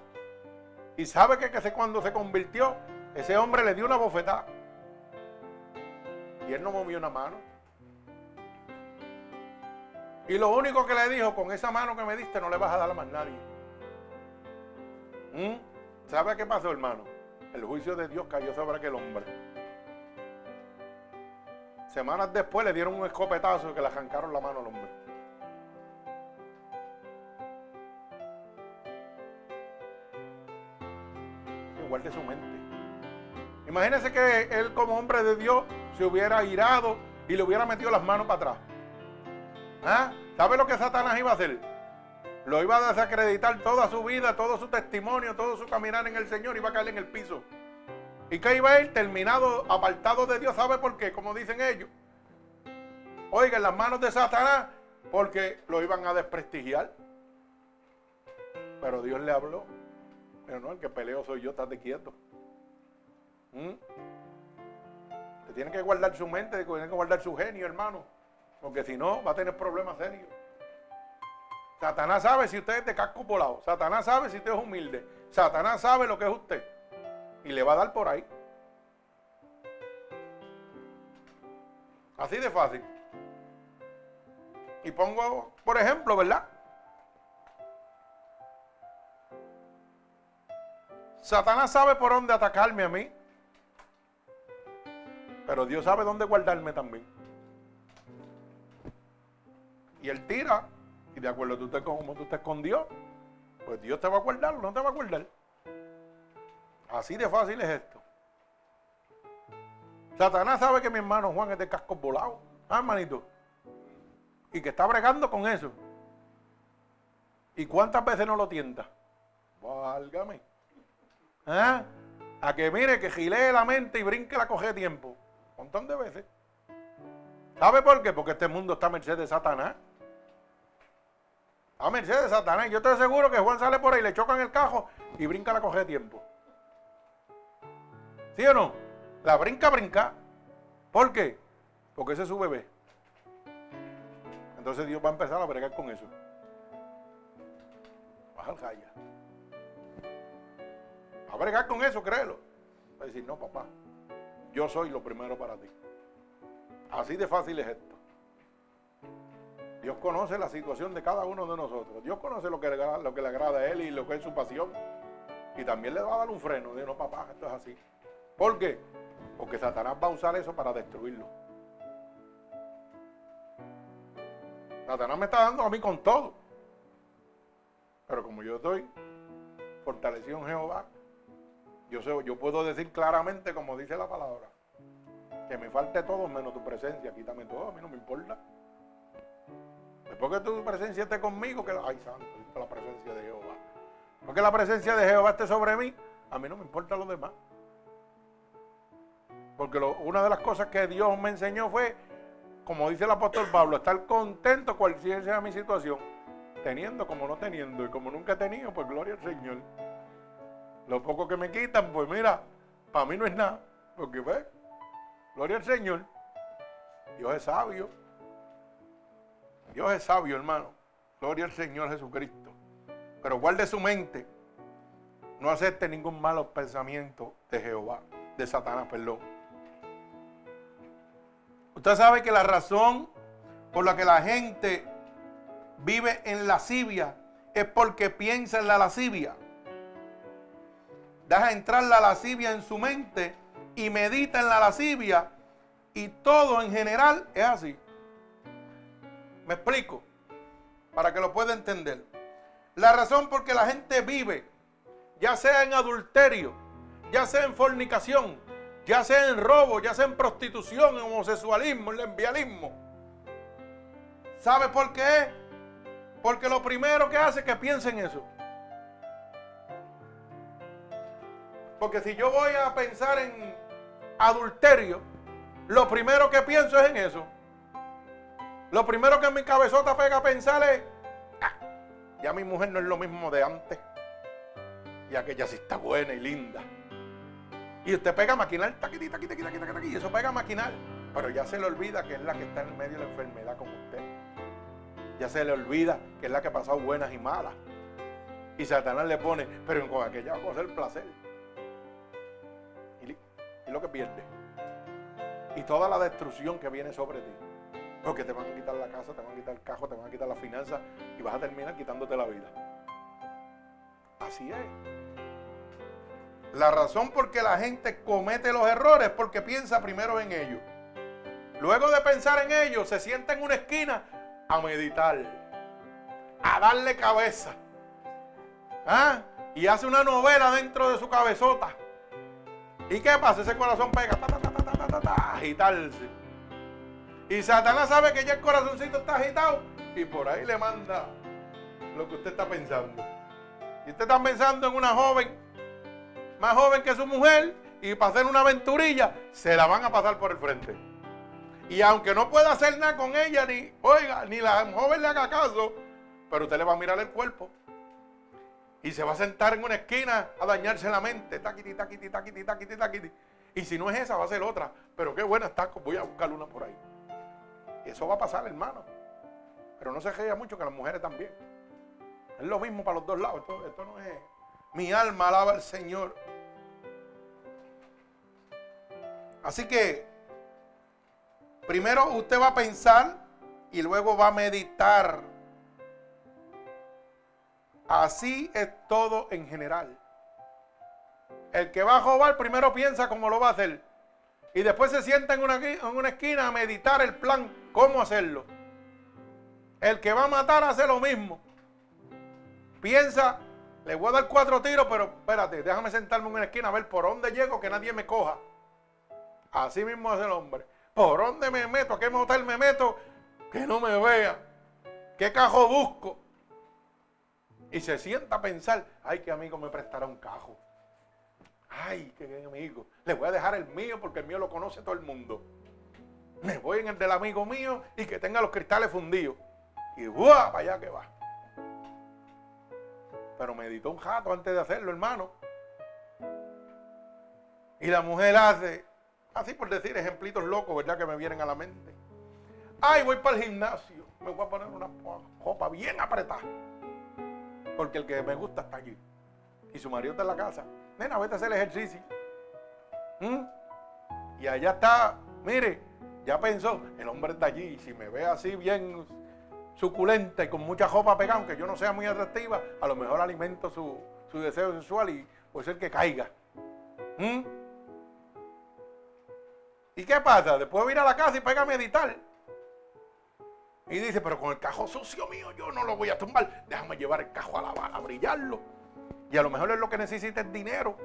Y sabe que, que cuando se convirtió, ese hombre le dio una bofetada. Y él no movió una mano. Y lo único que le dijo, con esa mano que me diste no le vas a dar a más nadie. ¿Mm? ¿Sabe qué pasó, hermano? El juicio de Dios cayó sobre aquel hombre. Semanas después le dieron un escopetazo que le arrancaron la mano al hombre. Igual de su mente. Imagínense que él como hombre de Dios se hubiera irado y le hubiera metido las manos para atrás. ¿Ah? ¿Sabe lo que Satanás iba a hacer? Lo iba a desacreditar toda su vida, todo su testimonio, todo su caminar en el Señor, iba a caer en el piso. ¿Y qué iba a ir? Terminado, apartado de Dios. ¿Sabe por qué? Como dicen ellos. Oiga, en las manos de Satanás, porque lo iban a desprestigiar. Pero Dios le habló. Pero no, el que peleo soy yo, estate quieto. ¿Mm? Te tiene que guardar su mente, tiene que guardar su genio, hermano. Porque si no, va a tener problemas serios. Satanás sabe si usted es de casco volado. Satanás sabe si usted es humilde. Satanás sabe lo que es usted. Y le va a dar por ahí. Así de fácil. Y pongo, por ejemplo, ¿verdad? Satanás sabe por dónde atacarme a mí. Pero Dios sabe dónde guardarme también. Y Él tira. Y de acuerdo a tú como tú te escondió, pues Dios te va a guardar o no te va a guardar. Así de fácil es esto. Satanás sabe que mi hermano Juan es de casco volado. Ah, hermanito. Y que está bregando con eso. ¿Y cuántas veces no lo tienta? Válgame. ¿Ah? A que mire, que gilee la mente y brinque la coge tiempo. Un montón de veces. ¿Sabe por qué? Porque este mundo está a merced de Satanás. A merced de Satanás. Yo estoy seguro que Juan sale por ahí, le chocan el cajo y brinca la coge tiempo. ¿Sí o no? La brinca, brinca. ¿Por qué? Porque ese es su bebé. Entonces Dios va a empezar a bregar con eso. Baja el jaya. A bregar con eso, créelo. Va a decir, no, papá, yo soy lo primero para ti. Así de fácil es esto. Dios conoce la situación de cada uno de nosotros. Dios conoce lo que, le, lo que le agrada a Él y lo que es su pasión. Y también le va a dar un freno. Dice, no, papá, esto es así. ¿Por qué? Porque Satanás va a usar eso para destruirlo. Satanás me está dando a mí con todo. Pero como yo estoy fortalecido en Jehová, yo, sé, yo puedo decir claramente, como dice la palabra, que me falte todo menos tu presencia. Quítame todo, a mí no me importa. Después que tu presencia esté conmigo, que ay santo, la presencia de Jehová. Porque la presencia de Jehová esté sobre mí, a mí no me importa lo demás. Porque una de las cosas que Dios me enseñó fue, como dice el apóstol Pablo, estar contento cualquiera sea mi situación, teniendo como no teniendo, y como nunca he tenido, pues gloria al Señor. Lo poco que me quitan, pues mira, para mí no es nada, porque ve, gloria al Señor. Dios es sabio. Dios es sabio, hermano. Gloria al Señor Jesucristo. Pero guarde su mente. No acepte ningún malo pensamiento de Jehová, de Satanás, perdón. Usted sabe que la razón por la que la gente vive en lascivia es porque piensa en la lascivia. Deja entrar la lascivia en su mente y medita en la lascivia y todo en general es así. Me explico para que lo pueda entender. La razón por que la gente vive, ya sea en adulterio, ya sea en fornicación, ya sea en robo, ya sea en prostitución, en homosexualismo, en lesbianismo. ¿Sabe por qué? Porque lo primero que hace es que piense en eso. Porque si yo voy a pensar en adulterio, lo primero que pienso es en eso. Lo primero que en mi cabezota pega pensar es, ah, ya mi mujer no es lo mismo de antes. Y aquella sí está buena y linda. Y usted pega a maquinar, taquiti, taquiti, taquiti, taquiti, y eso pega a maquinar. Pero ya se le olvida que es la que está en el medio de la enfermedad como usted. Ya se le olvida que es la que ha pasado buenas y malas. Y Satanás le pone, pero con aquella va a coger placer. Y lo que pierde. Y toda la destrucción que viene sobre ti. Porque te van a quitar la casa, te van a quitar el cajo, te van a quitar la finanzas y vas a terminar quitándote la vida. Así es. La razón por que la gente comete los errores es porque piensa primero en ellos. Luego de pensar en ellos, se sienta en una esquina a meditar, a darle cabeza. ¿Ah? Y hace una novela dentro de su cabezota. ¿Y qué pasa? Ese corazón pega, ta, ta, ta, agitarse. Y Satanás sabe que ya el corazoncito está agitado y por ahí le manda lo que usted está pensando. Y usted está pensando en una joven, más joven que su mujer, y para hacer una aventurilla, se la van a pasar por el frente. Y aunque no pueda hacer nada con ella, ni, oiga, ni la joven le haga caso, pero usted le va a mirar el cuerpo. Y se va a sentar en una esquina a dañarse la mente. Taquiti, taquiti, taquiti, taquiti, taquiti. Y si no es esa, va a ser otra. Pero qué buena está, voy a buscar una por ahí. Y eso va a pasar, hermano. Pero no se ría mucho que las mujeres también. Es lo mismo para los dos lados. Esto, esto no es. Mi alma alaba al Señor. Así que, primero usted va a pensar y luego va a meditar. Así es todo en general. El que va a robar primero piensa cómo lo va a hacer. Y después se sienta en una, en una esquina a meditar el plan, cómo hacerlo. El que va a matar hace lo mismo. Piensa, le voy a dar cuatro tiros, pero espérate, déjame sentarme en una esquina a ver por dónde llego que nadie me coja. Así mismo hace el hombre. ¿Por dónde me meto? ¿A qué motel me meto? Que no me vea. ¿Qué cajo busco? Y se sienta a pensar, ay, qué amigo me prestará un cajo. Ay, qué amigo. Le voy a dejar el mío porque el mío lo conoce todo el mundo. Me voy en el del amigo mío y que tenga los cristales fundidos. Y ¡buah! Para allá que va. Pero meditó un jato antes de hacerlo, hermano. Y la mujer hace, así por decir, ejemplitos locos, ¿verdad? Que me vienen a la mente. Ay, voy para el gimnasio. Me voy a poner una copa bien apretada. Porque el que me gusta está allí. Y su marido está en la casa. Nena, vete a hacer el ejercicio. ¿Mm? Y allá está, mire, ya pensó, el hombre está allí. Si me ve así bien suculenta y con mucha ropa pegada, aunque yo no sea muy atractiva, a lo mejor alimento su, su deseo sexual y puede ser que caiga. ¿Mm? ¿Y qué pasa? Después ir a la casa y pega a meditar. Y dice, pero con el cajo sucio mío yo no lo voy a tumbar. Déjame llevar el cajo a lavar, a brillarlo. Y a lo mejor es lo que necesita es dinero.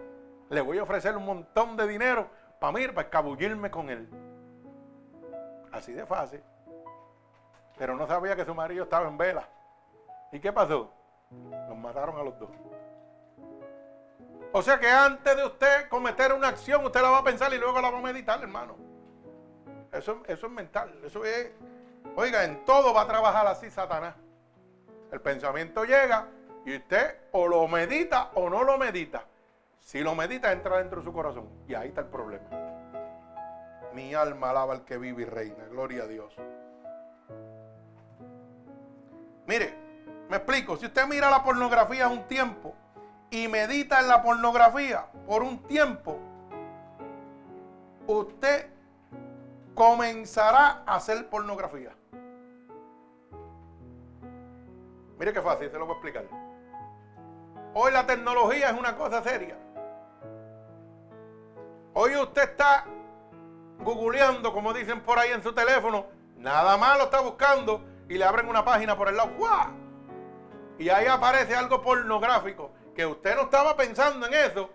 Le voy a ofrecer un montón de dinero para mí, para escabullirme con él. Así de fácil. Pero no sabía que su marido estaba en vela. ¿Y qué pasó? Los mataron a los dos. O sea que antes de usted cometer una acción, usted la va a pensar y luego la va a meditar, hermano. Eso, eso es mental. Eso es. Oiga, en todo va a trabajar así Satanás. El pensamiento llega y usted o lo medita o no lo medita. Si lo medita, entra dentro de su corazón. Y ahí está el problema. Mi alma alaba al que vive y reina. Gloria a Dios. Mire, me explico. Si usted mira la pornografía un tiempo y medita en la pornografía por un tiempo, usted comenzará a hacer pornografía. Mire qué fácil, se lo voy a explicar. Hoy la tecnología es una cosa seria. Hoy usted está googleando, como dicen por ahí en su teléfono, nada más lo está buscando y le abren una página por el lado. ¡Guau! Y ahí aparece algo pornográfico, que usted no estaba pensando en eso.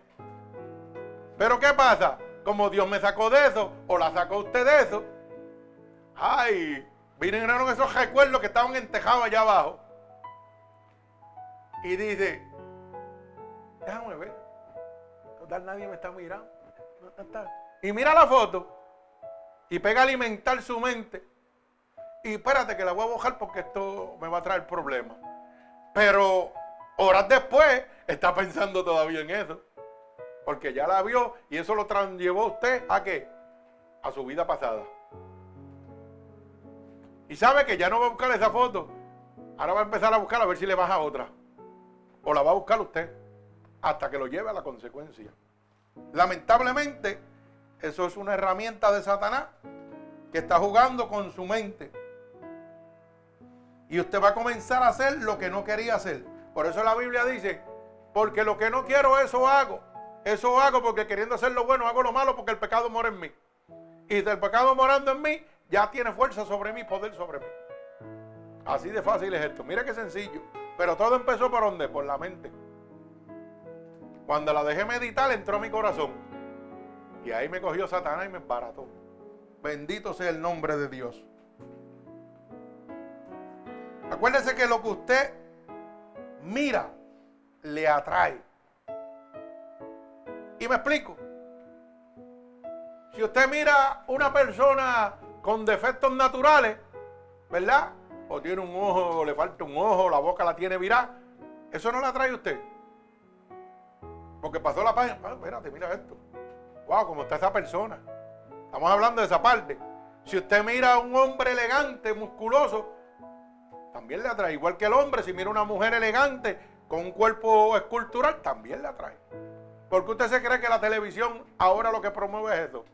Pero ¿qué pasa? Como Dios me sacó de eso, o la sacó usted de eso, ay, vinieron esos recuerdos que estaban entejados allá abajo. Y dice, déjame ver, total nadie me está mirando. Y mira la foto y pega a alimentar su mente. Y espérate que la voy a bajar porque esto me va a traer problemas. Pero horas después está pensando todavía en eso. Porque ya la vio y eso lo llevó usted a qué? A su vida pasada. Y sabe que ya no va a buscar esa foto. Ahora va a empezar a buscar a ver si le baja otra. O la va a buscar usted. Hasta que lo lleve a la consecuencia. Lamentablemente, eso es una herramienta de Satanás que está jugando con su mente. Y usted va a comenzar a hacer lo que no quería hacer. Por eso la Biblia dice, porque lo que no quiero, eso hago. Eso hago porque queriendo hacer lo bueno, hago lo malo porque el pecado mora en mí. Y del pecado morando en mí, ya tiene fuerza sobre mí, poder sobre mí. Así de fácil es esto. Mira qué sencillo. Pero todo empezó por dónde? Por la mente. Cuando la dejé meditar, entró a mi corazón. Y ahí me cogió Satanás y me embarató. Bendito sea el nombre de Dios. Acuérdese que lo que usted mira le atrae. Y me explico. Si usted mira una persona con defectos naturales, ¿verdad? O tiene un ojo, o le falta un ojo, la boca la tiene virada, eso no le atrae a usted. Porque pasó la página. Ah, mira esto. Wow, cómo está esa persona. Estamos hablando de esa parte. Si usted mira a un hombre elegante, musculoso, también le atrae. Igual que el hombre, si mira a una mujer elegante con un cuerpo escultural, también le atrae. Porque usted se cree que la televisión ahora lo que promueve es eso.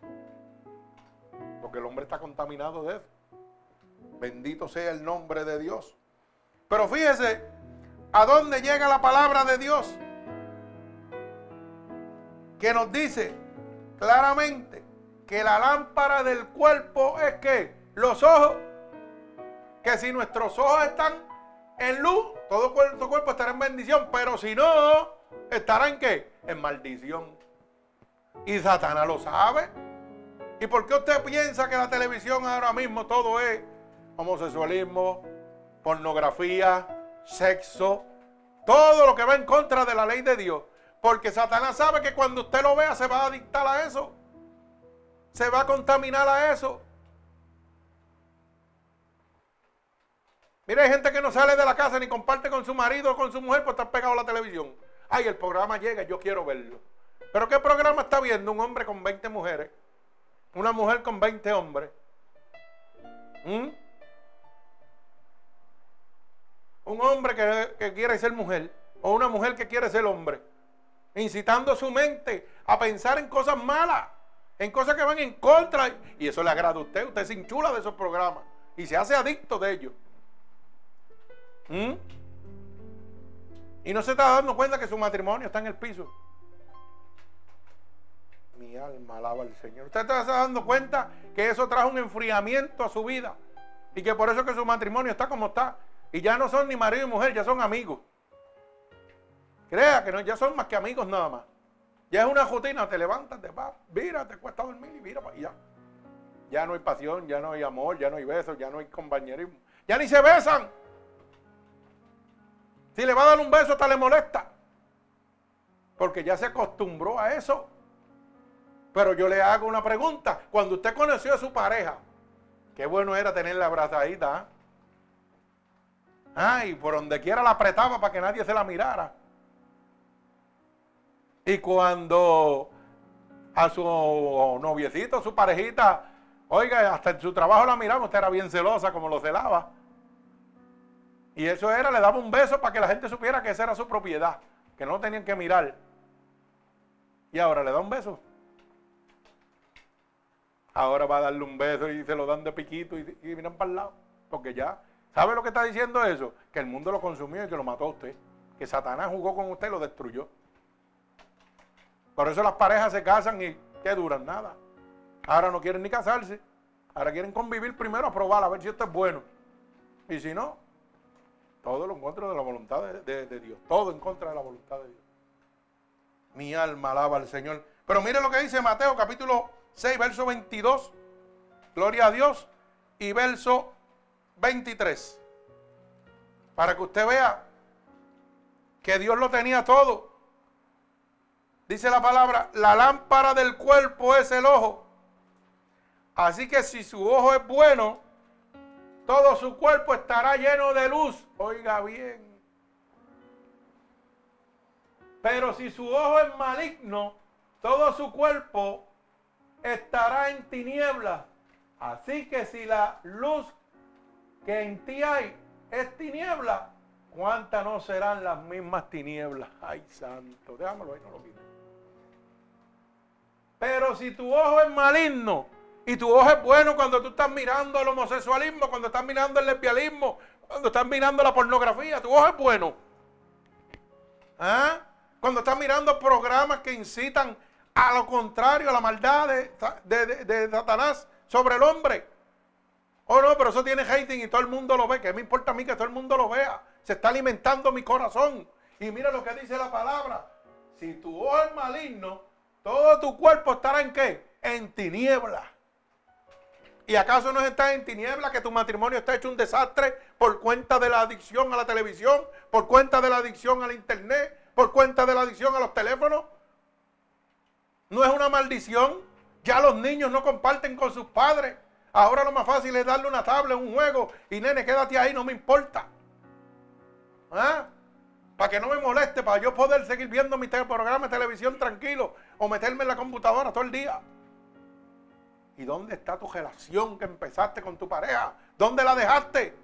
Porque el hombre está contaminado de eso. Bendito sea el nombre de Dios. Pero fíjese, ¿a dónde llega la palabra de Dios? Que nos dice claramente que la lámpara del cuerpo es que los ojos, que si nuestros ojos están en luz, todo nuestro cuerpo estará en bendición, pero si no, estará en qué? En maldición. Y Satanás lo sabe. ¿Y por qué usted piensa que la televisión ahora mismo todo es homosexualismo, pornografía, sexo, todo lo que va en contra de la ley de Dios? Porque Satanás sabe que cuando usted lo vea se va a dictar a eso. Se va a contaminar a eso. Mira, hay gente que no sale de la casa ni comparte con su marido o con su mujer por estar pegado a la televisión. Ay, el programa llega, yo quiero verlo. ¿Pero qué programa está viendo un hombre con 20 mujeres? Una mujer con 20 hombres. ¿Mm? Un hombre que, quiere ser mujer o una mujer que quiere ser hombre incitando su mente a pensar en cosas malas, en cosas que van en contra. Y eso le agrada a usted, usted se hinchula de esos programas y se hace adicto de ellos. ¿Mm? Y no se está dando cuenta que su matrimonio está en el piso. Mi alma alaba al Señor. Usted está dando cuenta que eso trajo un enfriamiento a su vida. Y que por eso que su matrimonio está como está. Y ya no son ni marido y mujer, ya son amigos. Crea que no, ya son más que amigos nada más. Ya es una rutina, te levantas, te vas, mira, te cuesta dormir y mira para allá. Ya no hay pasión, ya no hay amor, ya no hay besos, ya no hay compañerismo. Ya ni se besan. Si le va a dar un beso, hasta le molesta. Porque ya se acostumbró a eso. Pero yo le hago una pregunta. Cuando usted conoció a su pareja, qué bueno era tenerla abrazadita. ¿ah? Y por donde quiera la apretaba para que nadie se la mirara. Y cuando a su noviecito, su parejita, oiga, hasta en su trabajo la miraba, usted era bien celosa como lo celaba. Y eso era, le daba un beso para que la gente supiera que esa era su propiedad, que no tenían que mirar. Y ahora le da un beso. Ahora va a darle un beso y se lo dan de piquito y, y miran para el lado. Porque ya, ¿sabe lo que está diciendo eso? Que el mundo lo consumió y que lo mató a usted. Que Satanás jugó con usted y lo destruyó. Por eso las parejas se casan y ¿qué duran? Nada. Ahora no quieren ni casarse. Ahora quieren convivir primero a probar a ver si esto es bueno. Y si no, todo lo en de la voluntad de, de Dios. Todo en contra de la voluntad de Dios. Mi alma alaba al Señor. Pero mire lo que dice Mateo capítulo 6, verso 22. Gloria a Dios. Y verso 23. Para que usted vea que Dios lo tenía todo. Dice la palabra, la lámpara del cuerpo es el ojo. Así que si su ojo es bueno, todo su cuerpo estará lleno de luz. Oiga bien. Pero si su ojo es maligno, todo su cuerpo estará en tinieblas. Así que si la luz que en ti hay es tiniebla, ¿cuántas no serán las mismas tinieblas? Ay, santo, déjamelo ahí, no lo quito. Pero si tu ojo es maligno y tu ojo es bueno cuando tú estás mirando el homosexualismo, cuando estás mirando el lesbianismo, cuando estás mirando la pornografía, tu ojo es bueno. ¿Ah? Cuando estás mirando programas que incitan a lo contrario, a la maldad de, Satanás sobre el hombre. Oh no, pero eso tiene hating y todo el mundo lo ve. ¿Qué me importa a mí que todo el mundo lo vea? Se está alimentando mi corazón. Y mira lo que dice la palabra. Si tu ojo es maligno, todo tu cuerpo estará en qué? En tinieblas. ¿Y acaso no estás en tinieblas que tu matrimonio está hecho un desastre por cuenta de la adicción a la televisión, por cuenta de la adicción al internet, por cuenta de la adicción a los teléfonos? ¿No es una maldición? Ya los niños no comparten con sus padres. Ahora lo más fácil es darle una tabla, un juego y nene, quédate ahí, no me importa. ¿Ah? Para que no me moleste, para yo poder seguir viendo mi programa de televisión tranquilo o meterme en la computadora todo el día. ¿Y dónde está tu relación que empezaste con tu pareja? ¿Dónde la dejaste?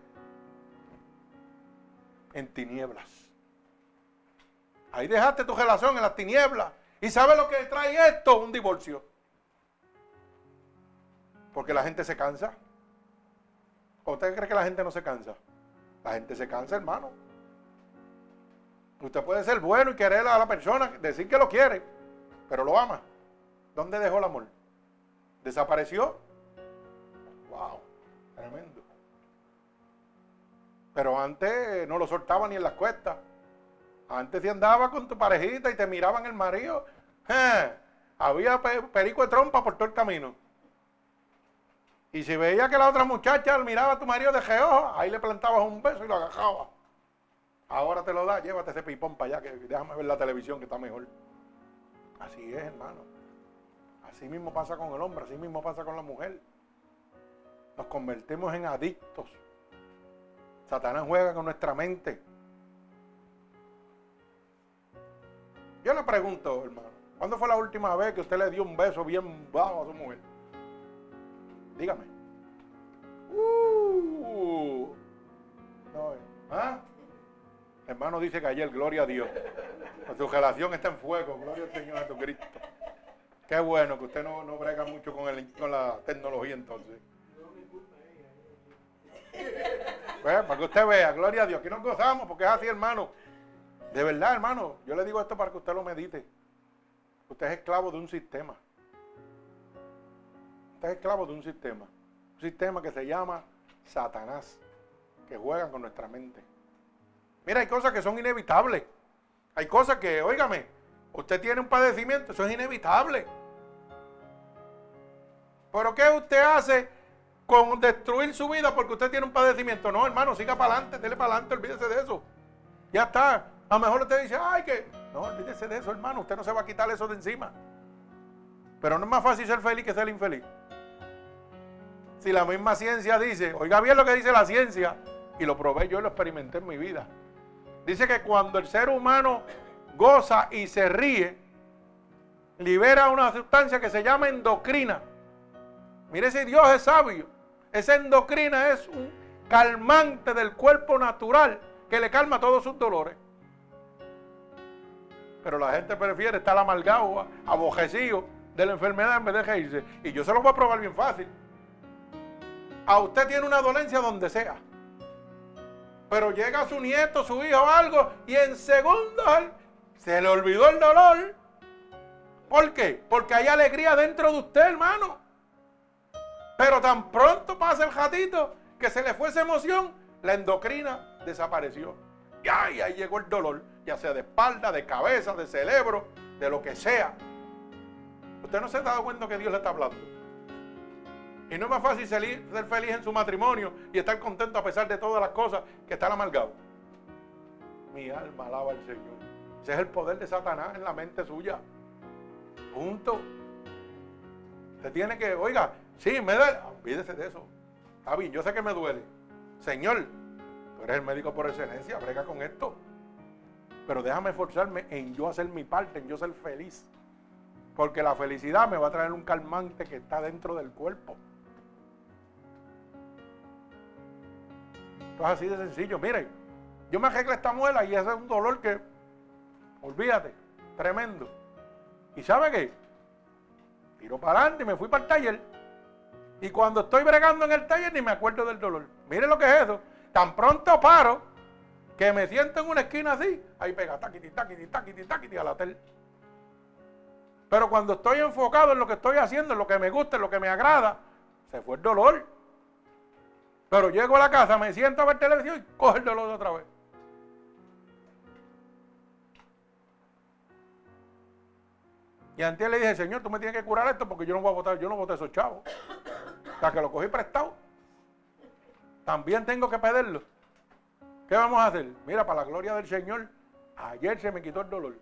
En tinieblas. Ahí dejaste tu relación en las tinieblas. ¿Y sabes lo que trae esto? Un divorcio. Porque la gente se cansa. ¿O usted cree que la gente no se cansa? La gente se cansa, hermano. Usted puede ser bueno y querer a la persona, decir que lo quiere, pero lo ama. ¿Dónde dejó el amor? ¿Desapareció? ¡Wow! Tremendo. Pero antes no lo soltaba ni en las cuestas. Antes si andaba con tu parejita y te miraban el marido, había perico de trompa por todo el camino. Y si veía que la otra muchacha miraba a tu marido de geojo, ahí le plantabas un beso y lo agajabas. Ahora te lo da, llévate ese pipón para allá, que déjame ver la televisión que está mejor. Así es, hermano. Así mismo pasa con el hombre, así mismo pasa con la mujer. Nos convertimos en adictos. Satanás juega con nuestra mente. Yo le pregunto, hermano, ¿cuándo fue la última vez que usted le dio un beso bien bajo a su mujer? Dígame. Uh, no, ¿ah? Hermano dice que ayer, gloria a Dios. Su relación está en fuego, gloria al Señor Jesucristo. Qué bueno que usted no, no brega mucho con, el, con la tecnología entonces. Pues, para que usted vea, gloria a Dios, aquí nos gozamos porque es así, hermano. De verdad, hermano, yo le digo esto para que usted lo medite. Usted es esclavo de un sistema. Usted es esclavo de un sistema. Un sistema que se llama Satanás, que juega con nuestra mente. Mira, hay cosas que son inevitables. Hay cosas que, óigame, usted tiene un padecimiento, eso es inevitable. Pero ¿qué usted hace con destruir su vida porque usted tiene un padecimiento? No, hermano, siga para adelante, dele para adelante, olvídese de eso. Ya está. A lo mejor usted dice, ay, que. No, olvídese de eso, hermano. Usted no se va a quitar eso de encima. Pero no es más fácil ser feliz que ser infeliz. Si la misma ciencia dice, oiga bien lo que dice la ciencia, y lo probé yo lo experimenté en mi vida. Dice que cuando el ser humano goza y se ríe, libera una sustancia que se llama endocrina. Mire si Dios es sabio. Esa endocrina es un calmante del cuerpo natural que le calma todos sus dolores. Pero la gente prefiere estar amargado, abojecido de la enfermedad en vez de reírse. Y yo se lo voy a probar bien fácil. A usted tiene una dolencia donde sea. Pero llega su nieto, su hijo algo, y en segundos se le olvidó el dolor. ¿Por qué? Porque hay alegría dentro de usted, hermano. Pero tan pronto pasa el gatito que se le fue esa emoción, la endocrina desapareció. Y ahí llegó el dolor, ya sea de espalda, de cabeza, de cerebro, de lo que sea. Usted no se ha dado cuenta que Dios le está hablando. Y no es más fácil ser feliz en su matrimonio y estar contento a pesar de todas las cosas que están amargado. Mi alma alaba al Señor. Ese es el poder de Satanás en la mente suya. Punto. Usted tiene que, oiga, sí, me duele. Olvídese de eso. Está bien, yo sé que me duele. Señor, tú eres el médico por excelencia, brega con esto. Pero déjame esforzarme en yo hacer mi parte, en yo ser feliz. Porque la felicidad me va a traer un calmante que está dentro del cuerpo. Esto es así de sencillo. Miren, yo me arreglé esta muela y ese es un dolor que, olvídate, tremendo. ¿Y sabe qué? Tiro para adelante y me fui para el taller. Y cuando estoy bregando en el taller ni me acuerdo del dolor. Mire lo que es eso. Tan pronto paro que me siento en una esquina así, ahí pega taquiti, taquiti, taquiti, taquiti a la tel. Pero cuando estoy enfocado en lo que estoy haciendo, en lo que me gusta, en lo que me agrada, se fue el dolor. Pero llego a la casa, me siento a ver televisión y coge el dolor otra vez. Y antes le dije, Señor, tú me tienes que curar esto porque yo no voy a votar, yo no voté esos chavos. Sea, que lo cogí prestado. También tengo que pedirlo. ¿Qué vamos a hacer? Mira, para la gloria del Señor, ayer se me quitó el dolor.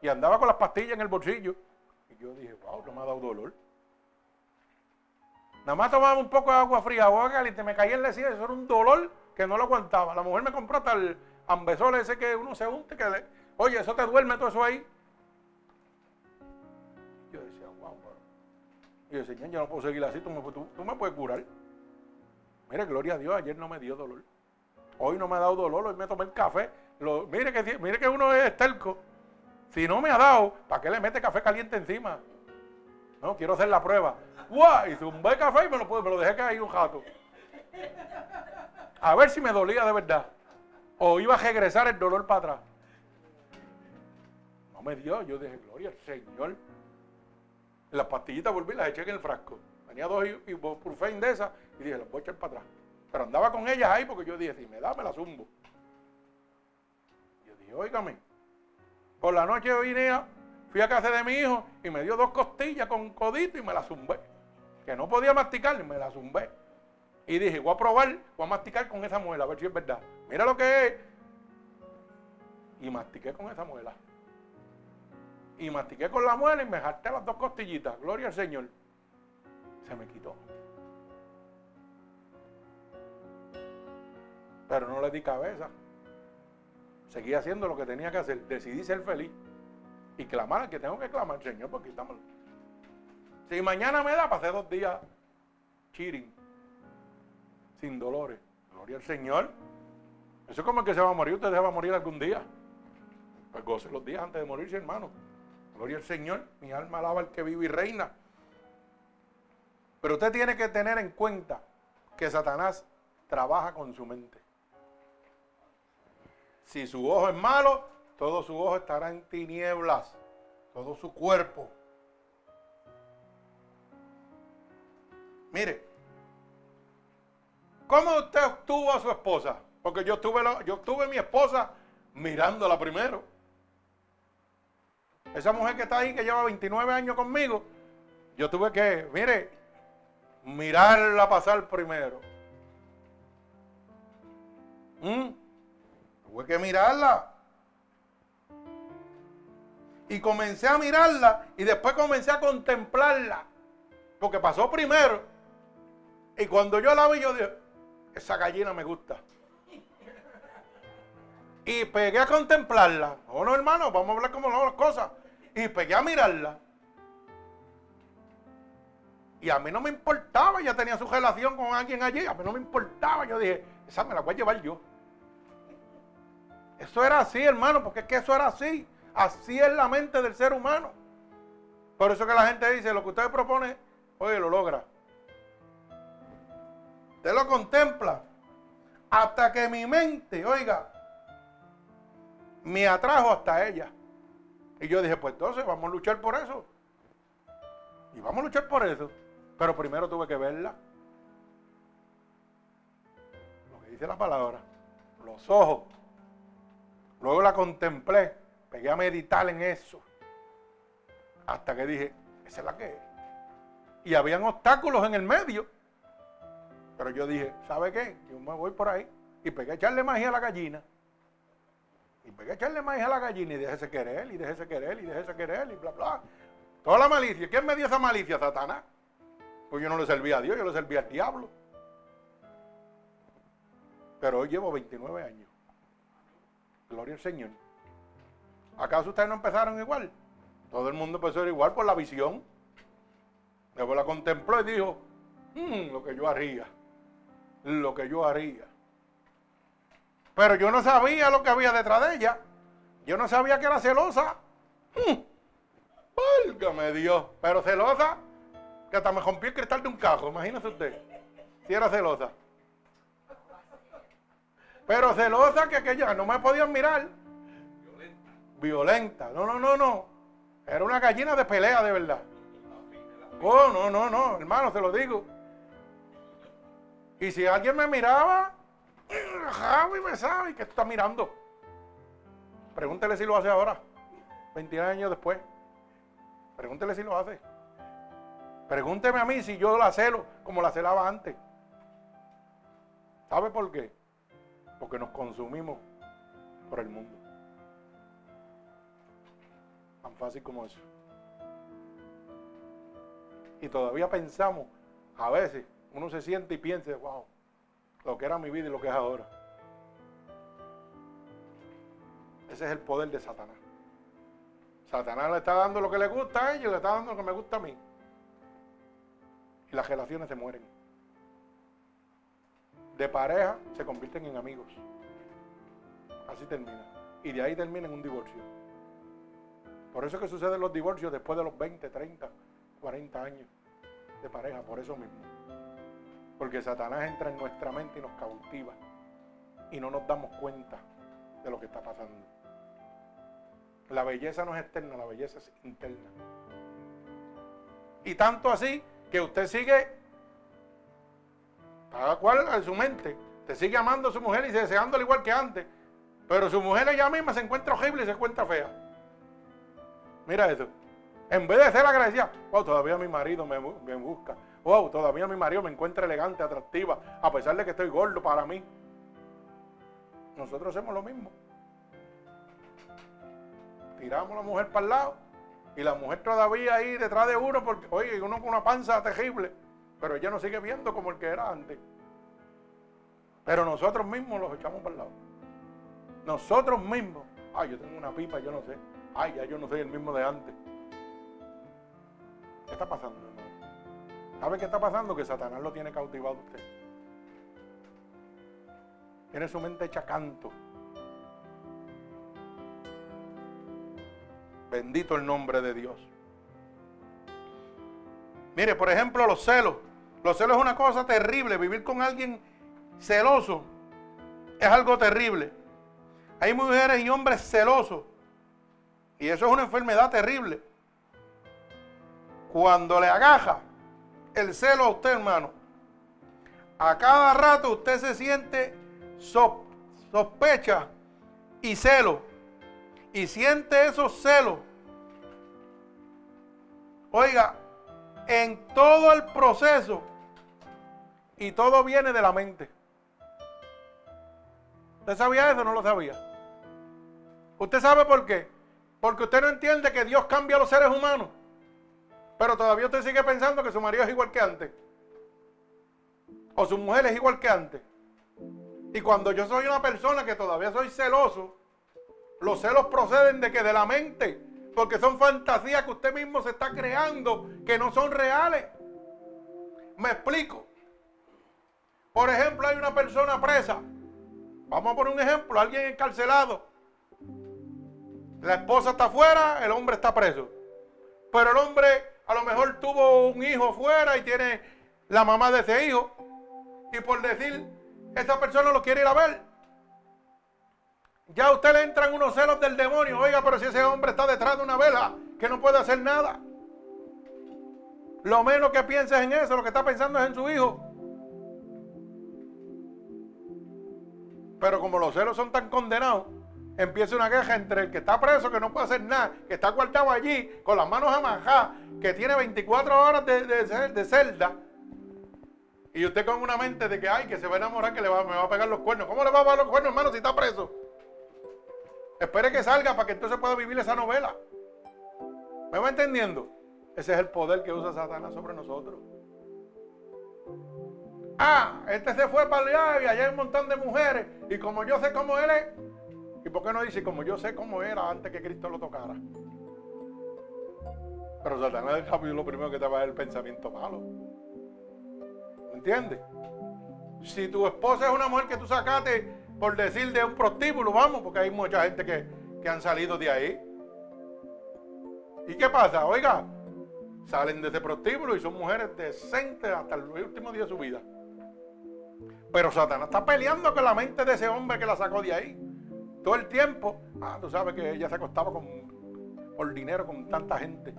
Y andaba con las pastillas en el bolsillo. Y yo dije, wow, no me ha dado dolor. Nada más tomaba un poco de agua fría, agua caliente, me caía en la silla, eso era un dolor que no lo aguantaba. La mujer me compró hasta el ambesol ese que uno se unte, que le, oye, eso te duerme todo eso ahí. Yo decía, wow, pero. Yo, Señor, yo no puedo seguir así, tú me, tú- tú me puedes curar. Mire, gloria a Dios, ayer no me dio dolor. Hoy no me ha dado dolor, hoy me tomé el café. Lo- mire, que, mire que uno es terco. Si no me ha dado, ¿para qué le mete café caliente encima? No, quiero hacer la prueba. ¡Guau! Y zumbé café y me lo, me lo dejé caer un jato. A ver si me dolía de verdad. O iba a regresar el dolor para atrás. No me dio. Yo dije, gloria al Señor. Las pastillitas volví las eché en el frasco. Tenía dos ibuprofen de esas y dije, las voy a echar para atrás. Pero andaba con ellas ahí porque yo dije, si me da, me las zumbo. Yo dije, óigame. Por la noche vine, a- fui a casa de mi hijo y me dio dos costillas con codito y me las zumbé. Que no podía masticar y me las zumbé. Y dije, voy a probar, voy a masticar con esa muela, a ver si es verdad. Mira lo que es. Y mastiqué con esa muela. Y mastiqué con la muela y me jalté las dos costillitas. Gloria al Señor. Se me quitó. Pero no le di cabeza. Seguí haciendo lo que tenía que hacer. Decidí ser feliz. Y clamar que tengo que clamar, Señor, porque estamos. Si mañana me da, pasé dos días cheating. Sin dolores. Gloria al Señor. Eso es como el que se va a morir. Usted se va a morir algún día. Pues goce los días antes de morirse, hermano. Gloria al Señor. Mi alma alaba al que vive y reina. Pero usted tiene que tener en cuenta que Satanás trabaja con su mente. Si su ojo es malo, todo su ojo estará en tinieblas. Todo su cuerpo. Mire, ¿cómo usted obtuvo a su esposa? Porque yo tuve, la- yo tuve mi esposa mirándola primero. Esa mujer que está ahí, que lleva 29 años conmigo, yo tuve que, mire, mirarla pasar primero. ¿Mm? Tuve que mirarla. Y comencé a mirarla y después comencé a contemplarla. Porque pasó primero. Y cuando yo la vi, yo dije, esa gallina me gusta. Y pegué a contemplarla. No, no, hermano, vamos a hablar como las cosas. Y pegué a mirarla. Y a mí no me importaba, ella tenía su relación con alguien allí, a mí no me importaba. Yo dije, esa me la voy a llevar yo. Eso era así, hermano, porque es que eso era así. Así es la mente del ser humano. Por eso que la gente dice, lo que usted propone, oye, lo logra. Usted lo contempla. Hasta que mi mente, oiga, me atrajo hasta ella. Y yo dije, pues entonces vamos a luchar por eso. Y vamos a luchar por eso. Pero primero tuve que verla. Lo que dice la palabra. Los ojos. Luego la contemplé. Pegué a meditar en eso. Hasta que dije, esa es la que es. Y habían obstáculos en el medio. Pero yo dije, ¿sabe qué? Yo me voy por ahí. Y pegué a echarle magia a la gallina. Y pegué a echarle magia a la gallina y déjese querer, y déjese querer, y déjese querer, y bla, bla. Toda la malicia. ¿Quién me dio esa malicia? Satanás. Pues yo no le servía a Dios, yo le servía al diablo. Pero hoy llevo 29 años. Gloria al Señor. ¿Acaso ustedes no empezaron igual? Todo el mundo empezó igual por la visión. Después la contempló y dijo, "Mm, lo que yo haría, lo que yo haría. Pero yo no sabía lo que había detrás de ella. Yo no sabía que era celosa. Mm, Válgame Dios. Pero celosa, que hasta me rompió el cristal de un cajo, imagínese usted. Si era celosa. Pero celosa que aquella no me podían mirar. Violenta. No, no, no, no. Era una gallina de pelea de verdad. Oh, no, no, no, hermano, se lo digo. Y si alguien me miraba, y me sabe que está mirando. Pregúntele si lo hace ahora, 20 años después. Pregúntele si lo hace. Pregúnteme a mí si yo la celo como la celaba antes. ¿Sabe por qué? Porque nos consumimos por el mundo. Tan fácil como eso. Y todavía pensamos, a veces, uno se siente y piensa, wow, lo que era mi vida y lo que es ahora. Ese es el poder de Satanás. Satanás le está dando lo que le gusta a ellos, le está dando lo que me gusta a mí. Y las relaciones se mueren. De pareja se convierten en amigos. Así termina. Y de ahí termina en un divorcio. Por eso es que suceden los divorcios después de los 20, 30, 40 años de pareja. Por eso mismo. Porque Satanás entra en nuestra mente y nos cautiva. Y no nos damos cuenta de lo que está pasando. La belleza no es externa, la belleza es interna. Y tanto así que usted sigue, cada cual en su mente, te sigue amando a su mujer y deseándola igual que antes. Pero su mujer ella misma se encuentra horrible y se encuentra fea. Mira eso. En vez de ser agradecida, wow, todavía mi marido me, busca. Wow, todavía mi marido me encuentra elegante, atractiva, a pesar de que estoy gordo para mí. Nosotros hacemos lo mismo. Tiramos a la mujer para el lado y la mujer todavía ahí detrás de uno, porque, oye, uno con una panza terrible, pero ella nos sigue viendo como el que era antes. Pero nosotros mismos los echamos para el lado. Nosotros mismos, ay, yo tengo una pipa, yo no sé. Ay, ya yo no soy el mismo de antes. ¿Qué está pasando, hermano? ¿Sabe qué está pasando? Que Satanás lo tiene cautivado usted. Tiene su mente hecha canto. Bendito el nombre de Dios. Mire, por ejemplo, los celos. Los celos es una cosa terrible. Vivir con alguien celoso es algo terrible. Hay mujeres y hombres celosos. Y eso es una enfermedad terrible. Cuando le agaja el celo a usted, hermano, a cada rato usted se siente sospecha y celo. Y siente esos celos. Oiga, en todo el proceso. Y todo viene de la mente. ¿Usted sabía eso o no lo sabía? ¿Usted sabe por qué? Porque usted no entiende que Dios cambia a los seres humanos. Pero todavía usted sigue pensando que su marido es igual que antes. O su mujer es igual que antes. Y cuando yo soy una persona que todavía soy celoso, los celos proceden de que de la mente, porque son fantasías que usted mismo se está creando que no son reales. Me explico. Por ejemplo, hay una persona presa. Vamos a poner un ejemplo, alguien encarcelado. La esposa está afuera, el hombre está preso. Pero el hombre a lo mejor tuvo un hijo afuera y tiene la mamá de ese hijo. Y por decir, esa persona lo quiere ir a ver. Ya a usted le entran unos celos del demonio. Oiga, pero si ese hombre está detrás de una vela, que no puede hacer nada. Lo menos que pienses en eso, lo que está pensando es en su hijo. Pero como los celos son tan condenados, empieza una queja entre el que está preso, que no puede hacer nada, que está guardado allí, con las manos amajadas, que tiene 24 horas de, de, celda. Y usted con una mente de que, ay, que se va a enamorar, que le va, me va a pegar los cuernos. ¿Cómo le va a pegar los cuernos, hermano, si está preso? Espere que salga para que entonces pueda vivir esa novela. ¿Me va entendiendo? Ese es el poder que usa Satanás sobre nosotros. Ah, este se fue para allá y allá hay un montón de mujeres. Y como yo sé cómo él es, ¿y por qué no dice como yo sé cómo era antes que Cristo lo tocara? Pero Satanás es lo primero que te va a dar el pensamiento malo. ¿Me entiendes? Si tu esposa es una mujer que tú sacaste por decir de un prostíbulo, vamos, porque hay mucha gente que, que han salido de ahí. ¿Y qué pasa? Oiga, salen de ese prostíbulo y son mujeres decentes hasta el último día de su vida. Pero Satanás está peleando con la mente de ese hombre que la sacó de ahí. Todo el tiempo. Ah, tú sabes que ella se acostaba con, por dinero con tanta gente.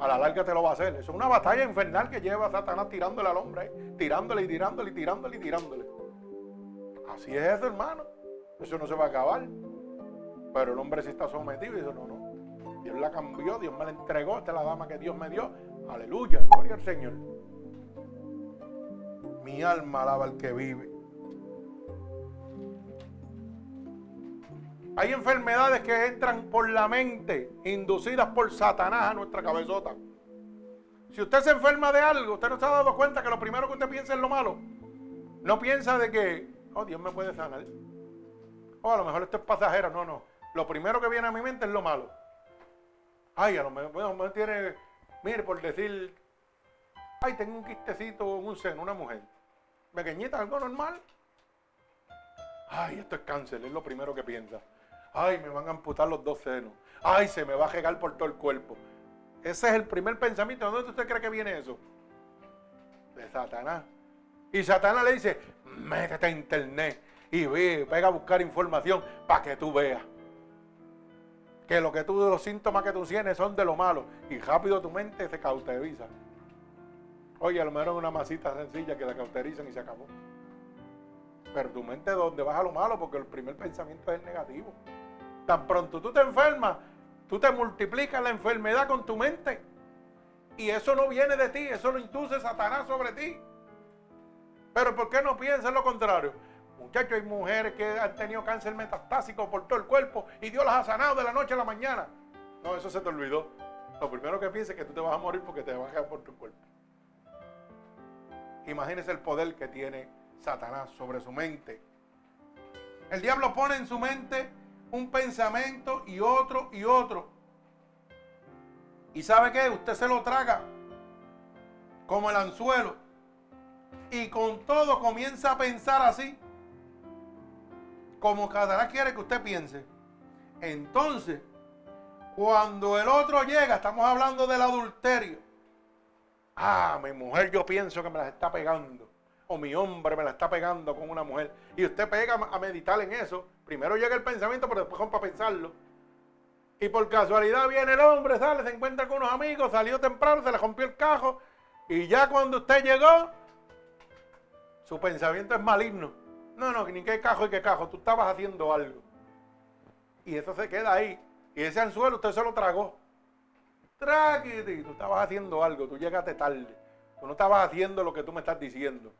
A la larga te lo va a hacer. Eso es una batalla infernal que lleva a Satanás tirándole al hombre. Tirándole y tirándole y tirándole y tirándole. Así es eso, hermano. Eso no se va a acabar. Pero el hombre sí está sometido y dice, no, no. Dios la cambió, Dios me la entregó, esta es la dama que Dios me dio. Aleluya, gloria al Señor. Mi alma alaba al que vive. Hay enfermedades que entran por la mente, inducidas por Satanás a nuestra cabezota. Si usted se enferma de algo, usted no se ha dado cuenta que lo primero que usted piensa es lo malo. No piensa de que, oh, Dios me puede sanar. O a lo mejor esto es pasajero. No, no. Lo primero que viene a mi mente es lo malo. Ay, a lo mejor me tiene, mire, por decir, ay, tengo un quistecito en un seno, una mujer. Pequeñita, algo normal. Ay, esto es cáncer, es lo primero que piensa. Ay, me van a amputar los dos senos. Ay, se me va a regar por todo el cuerpo. Ese es el primer pensamiento. ¿De dónde usted cree que viene eso? De Satanás. Y Satanás le dice, métete a internet y ve, pega a buscar información para que tú veas. Que lo que tú, los síntomas que tú tienes son de lo malo. Y rápido tu mente se cauteriza. Oye, a lo mejor es una masita sencilla que la cauterizan y se acabó. Pero tu mente donde vas a lo malo porque el primer pensamiento es negativo. Tan pronto tú te enfermas, tú te multiplicas la enfermedad con tu mente. Y eso no viene de ti, eso lo induce Satanás sobre ti. Pero ¿por qué no piensas lo contrario? Muchachos, hay mujeres que han tenido cáncer metastásico por todo el cuerpo y Dios las ha sanado de la noche a la mañana. No, eso se te olvidó. Lo primero que pienses es que tú te vas a morir porque te vas a quedar por tu cuerpo. Imagínese el poder que tiene Satanás sobre su mente. El diablo pone en su mente un pensamiento y otro y otro. ¿Y sabe qué? Usted se lo traga como el anzuelo. Y con todo comienza a pensar así. Como Satanás quiere que usted piense. Entonces, cuando el otro llega, estamos hablando del adulterio. Ah, mi mujer yo pienso que me la está pegando. O mi hombre me la está pegando con una mujer. Y usted pega a meditar en eso. Primero llega el pensamiento, pero después para pensarlo. Y por casualidad viene el hombre, sale, se encuentra con unos amigos, salió temprano, se le rompió el cajo. Y ya cuando usted llegó, su pensamiento es maligno. No, no, ni qué cajo y qué cajo, tú estabas haciendo algo. Y eso se queda ahí. Y ese anzuelo usted se lo tragó. Tráquete, tú estabas haciendo algo, tú llegaste tarde. Tú no estabas haciendo lo que tú me estás diciendo.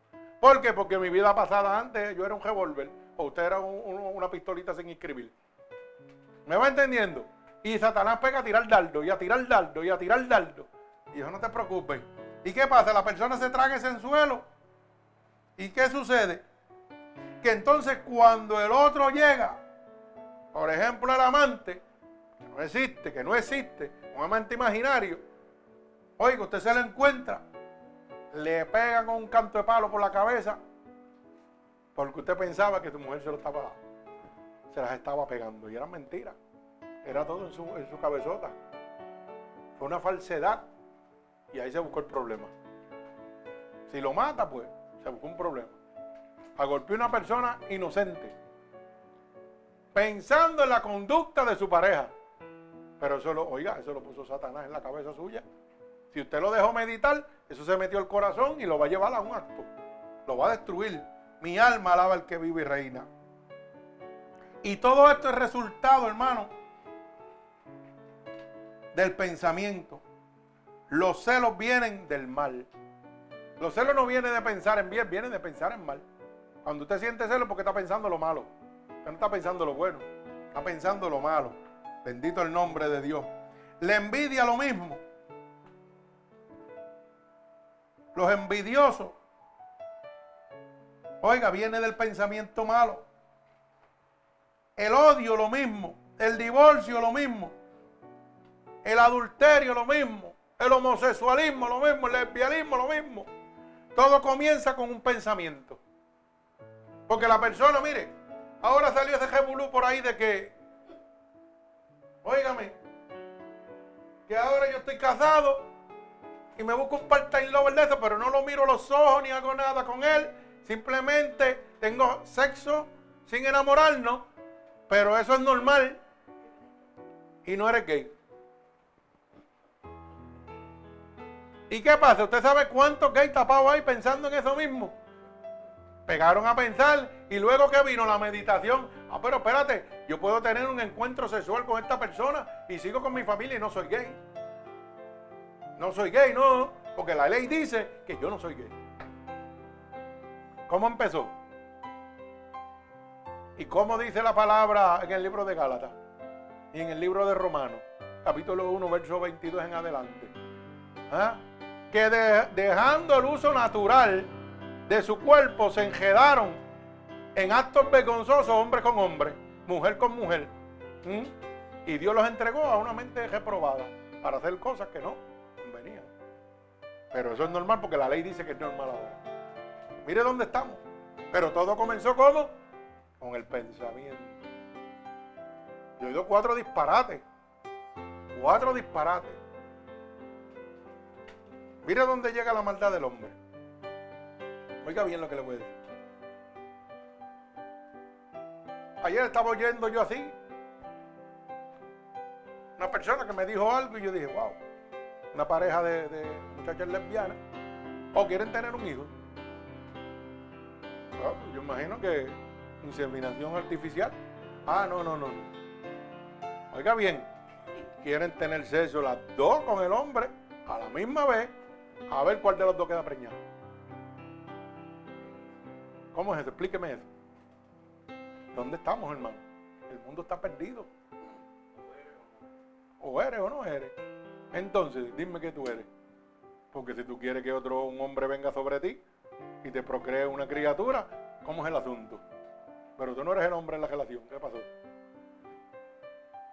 ¿Por qué? Porque mi vida pasada antes yo era un revólver o usted era una pistolita sin inscribir. ¿Me va entendiendo? Y Satanás pega a tirar dardo y a tirar dardo y a tirar dardo. Y eso no te preocupes. ¿Y qué pasa? La persona se traga ese anzuelo. ¿Y qué sucede? Que entonces cuando el otro llega, por ejemplo el amante, que no existe, que no existe, un amante imaginario, oiga, usted se lo encuentra, le pega con un canto de palo por la cabeza porque usted pensaba que tu mujer se lo estaba, se las estaba pegando. Y era mentira. Era todo en su, en su cabezota. Fue una falsedad. Y ahí se buscó el problema. Si lo mata, pues, se buscó un problema. Agolpeó a una persona inocente. Pensando en la conducta de su pareja. Pero eso lo, oiga, eso lo puso Satanás en la cabeza suya. Si usted lo dejó meditar, eso se metió al corazón y lo va a llevar a un acto. Lo va a destruir. Mi alma alaba al que vive y reina. Y todo esto es resultado, hermano, del pensamiento. Los celos vienen del mal. Los celos no vienen de pensar en bien, vienen de pensar en mal. Cuando usted siente celos, porque está pensando lo malo. Usted no está pensando lo bueno, está pensando lo malo. Bendito el nombre de Dios. La envidia lo mismo. Los envidiosos Oiga, viene del pensamiento malo. El odio lo mismo. El divorcio lo mismo. El adulterio lo mismo. El homosexualismo lo mismo. El lesbianismo lo mismo. Todo comienza con un pensamiento. Porque la persona, mire, ahora salió ese jebulú por ahí de que, óigame, que ahora yo estoy casado y me busco un part-time lover de eso, pero no lo miro los ojos ni hago nada con él Simplemente tengo sexo sin enamorarnos, pero eso es normal y no eres gay. ¿Y qué pasa? ¿Usted sabe cuántos gays tapados hay pensando en eso mismo? Pegaron a pensar y luego que vino la meditación. Ah, pero espérate, Yo puedo tener un encuentro sexual con esta persona y sigo con mi familia y no soy gay. No soy gay, no, porque la ley dice que yo no soy gay. ¿Cómo empezó? ¿Y cómo dice la palabra en el libro de Gálatas? Y en el libro de Romanos, capítulo 1, verso 22 en adelante. ¿Ah? Que dejando el uso natural de su cuerpo se enjedaron en actos vergonzosos hombre con hombre, mujer con mujer. Y Dios los entregó a una mente reprobada para hacer cosas que no. Pero eso es normal porque la ley dice que es normal ahora. Mire dónde estamos. Pero todo comenzó como con el pensamiento. Yo he oído cuatro disparates. Cuatro disparates. Mire dónde llega la maldad del hombre. Oiga bien lo que le voy a decir. Ayer estaba oyendo yo así. Una persona que me dijo algo y yo dije, wow. Una pareja de, muchachas lesbianas. O quieren tener un hijo. yo imagino que inseminación artificial. Ah, no, no, no. Oiga bien, quieren tener sexo las dos con el hombre a la misma vez, a ver cuál de los dos queda preñado. ¿Cómo es eso? Explíqueme eso. ¿Dónde estamos, hermano? El mundo está perdido. O eres o no eres. Entonces, dime que tú eres. Porque si tú quieres que otro un hombre venga sobre ti y te procree una criatura, ¿cómo es el asunto? Pero tú no eres el hombre en la relación. ¿Qué pasó?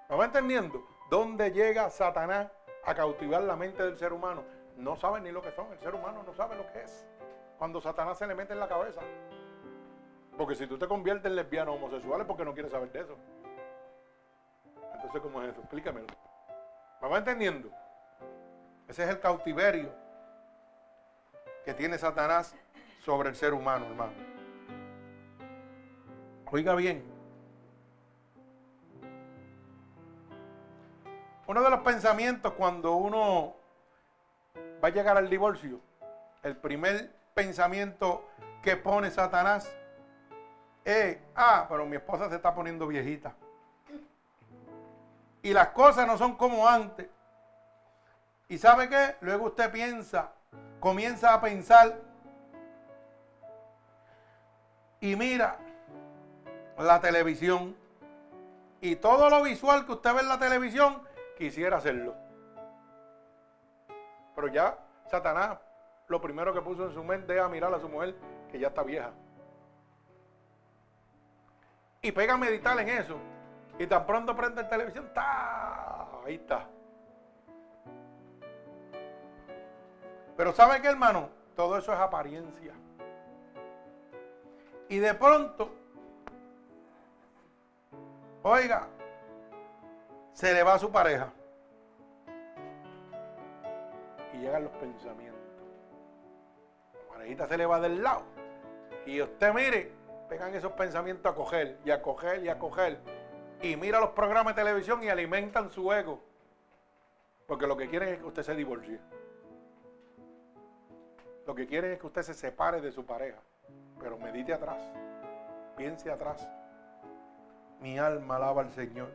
¿Me va entendiendo? ¿Dónde llega Satanás a cautivar la mente del ser humano? No sabe ni lo que son. El ser humano no sabe lo que es. Cuando Satanás se le mete en la cabeza. Porque si tú te conviertes en lesbiano o homosexual es porque no quieres saber de eso. Entonces, ¿cómo es eso? Explícamelo. ¿Me va entendiendo? Ese es el cautiverio que tiene Satanás sobre el ser humano, hermano. Oiga bien. Uno de los pensamientos cuando uno va a llegar al divorcio, el primer pensamiento que pone Satanás es, ah, pero mi esposa se está poniendo viejita. Y las cosas no son como antes. ¿Y sabe qué? Luego usted piensa, comienza a pensar y mira, la televisión y todo lo visual que usted ve en la televisión, quisiera hacerlo. Pero ya Satanás lo primero que puso en su mente es a mirar a su mujer que ya está vieja. Y pega a meditar en eso. Y tan pronto prende la televisión, ¡ta! ahí está. Pero ¿sabe qué, hermano? Todo eso es apariencia. Y de pronto Oiga, se le va a su pareja. Y llegan los pensamientos. La parejita se le va del lado. Y usted mire, pegan esos pensamientos a coger y a coger y a coger. Y mira los programas de televisión y alimentan su ego. Porque lo que quieren es que usted se divorcie. Lo que quieren es que usted se separe de su pareja. Pero medite atrás. Piense atrás. Mi alma alaba al Señor.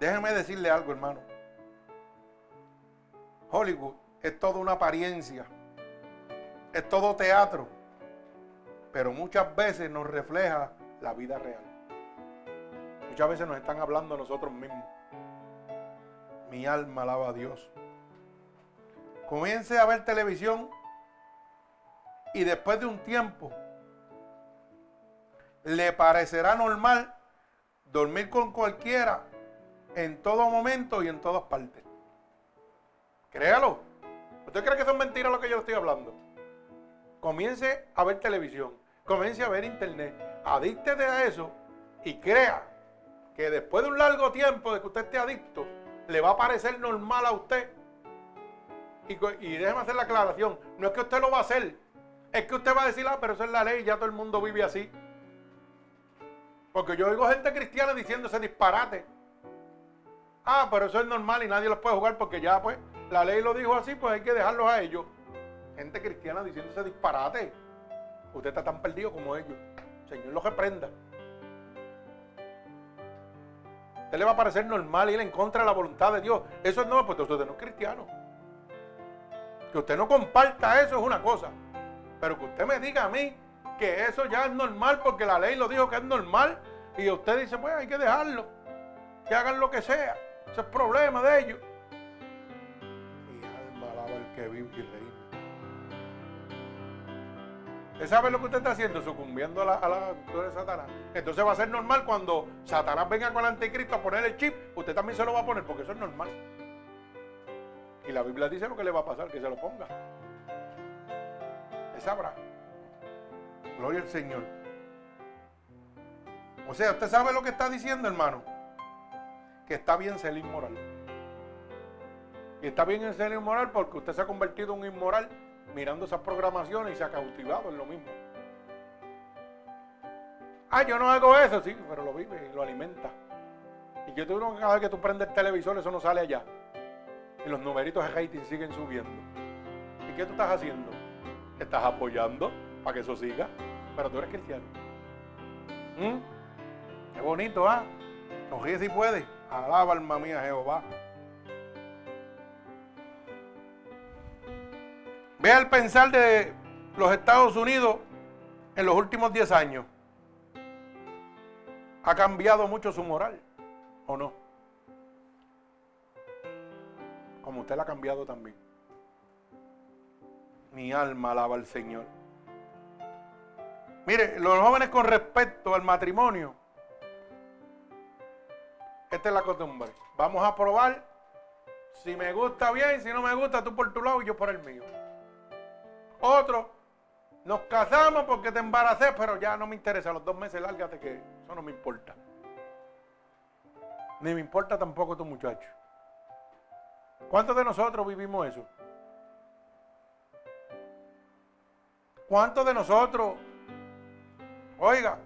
Déjeme decirle algo, hermano. Hollywood es toda una apariencia. Es todo teatro. Pero muchas veces nos refleja la vida real. Muchas veces nos están hablando a nosotros mismos. Mi alma alaba a Dios. Comience a ver televisión y después de un tiempo le parecerá normal dormir con cualquiera en todo momento y en todas partes. Créalo. ¿Usted cree que son mentiras lo que yo estoy hablando? Comience a ver televisión, comience a ver internet, adíctete a eso y crea que después de un largo tiempo de que usted esté adicto, le va a parecer normal a usted. Y, déjeme hacer la aclaración, no es que usted lo va a hacer, es que usted va a decir, ah, pero eso es la ley, ya todo el mundo vive así. Porque yo oigo gente cristiana diciendo ese disparate. Ah, pero eso es normal y nadie los puede jugar porque ya pues la ley lo dijo así, pues hay que dejarlos a ellos. Gente cristiana diciendo ese disparate. Usted está tan perdido como ellos. Señor lo reprenda. Usted le va a parecer normal ir en contra de la voluntad de Dios. Eso no, pues usted no es cristiano. Que usted no comparta eso es una cosa. Pero que usted me diga a mí que eso ya es normal porque la ley lo dijo que es normal. Y usted dice, pues hay que dejarlo. Que hagan lo que sea. Ese es problema de ellos. Mi alma alaba el que vive y reina. ¿Usted sabe lo que usted está haciendo? Sucumbiendo a la, a de Satanás. Entonces va a ser normal cuando Satanás venga con el anticristo a poner el chip, usted también se lo va a poner porque eso es normal. Y la Biblia dice lo que le va a pasar, que se lo ponga. Él sabrá. Gloria al Señor. O sea, usted sabe lo que está diciendo, hermano. Que está bien ser inmoral. Y está bien en ser inmoral porque usted se ha convertido en un inmoral mirando esas programaciones y se ha cautivado en lo mismo. Ah, yo no hago eso, sí, pero lo vive y lo alimenta. Y yo te digo que cada vez que tú prendes el televisor, eso no sale allá. Y los numeritos de rating siguen subiendo. ¿Y qué tú estás haciendo? Estás apoyando para que eso siga. Pero tú eres cristiano. ¿Mm? Qué bonito, ¿ah? Sonríe si puede. Alaba alma mía Jehová. Vea el pensar de los Estados Unidos en los últimos 10 años. ¿Ha cambiado mucho su moral o no? Como usted la ha cambiado también. Mi alma alaba al Señor. Mire, los jóvenes con respecto al matrimonio, esta es la costumbre. Vamos a probar si me gusta bien, si no me gusta, tú por tu lado y yo por el mío. Otro, nos casamos porque te embaracé, pero ya no me interesa. Los dos meses, lárgate que eso no me importa. Ni me importa tampoco tu muchacho. ¿Cuántos de nosotros vivimos eso? ¿Cuántos de nosotros, oiga,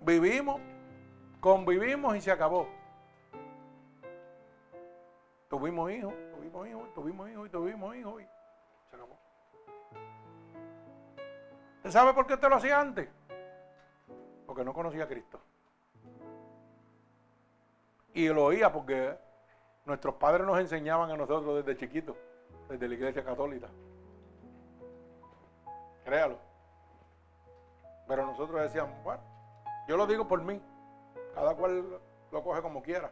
vivimos, convivimos y se acabó? Tuvimos hijos, tuvimos hijos, tuvimos hijos y tuvimos hijos y se acabó. ¿Usted sabe por qué usted lo hacía antes? Porque no conocía a Cristo. Y lo oía porque nuestros padres nos enseñaban a nosotros desde chiquitos, desde la iglesia católica. Créalo. Pero nosotros decíamos, bueno, yo lo digo por mí, cada cual lo coge como quiera.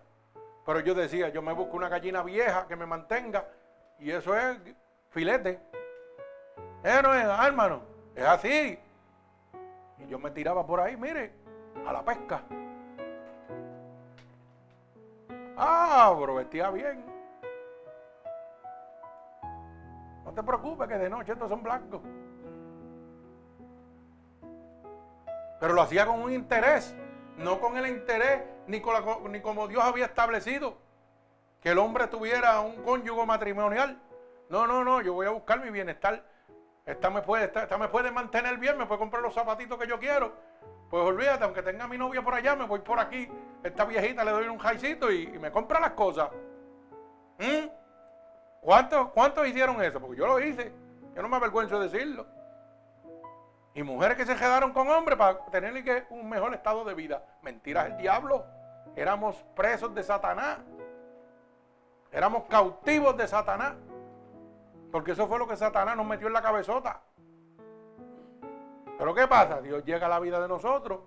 Pero yo decía, yo me busco una gallina vieja que me mantenga y eso es filete. Eso no es, ah, hermano, es así. Y yo me tiraba por ahí, mire, a la pesca. Ah, pero vestía bien. No te preocupes que de noche estos son blancos. Pero lo hacía con un interés, no con el interés ni, con como Dios había establecido que el hombre tuviera un cónyuge matrimonial. No, no, no, yo voy a buscar mi bienestar. Esta me puede, esta, me puede mantener bien, me puede comprar los zapatitos que yo quiero. Pues olvídate, aunque tenga mi novia por allá, me voy por aquí. Esta viejita le doy un jaicito y, me compra las cosas. ¿Mm? ¿Cuántos, ¿Cuántos hicieron eso? Porque yo lo hice. Yo no me avergüenzo de decirlo. Y mujeres que se quedaron con hombres para tener un mejor estado de vida. Mentiras el diablo. Éramos presos de Satanás. Éramos cautivos de Satanás. Porque eso fue lo que Satanás nos metió en la cabezota. Pero ¿qué pasa? Dios llega a la vida de nosotros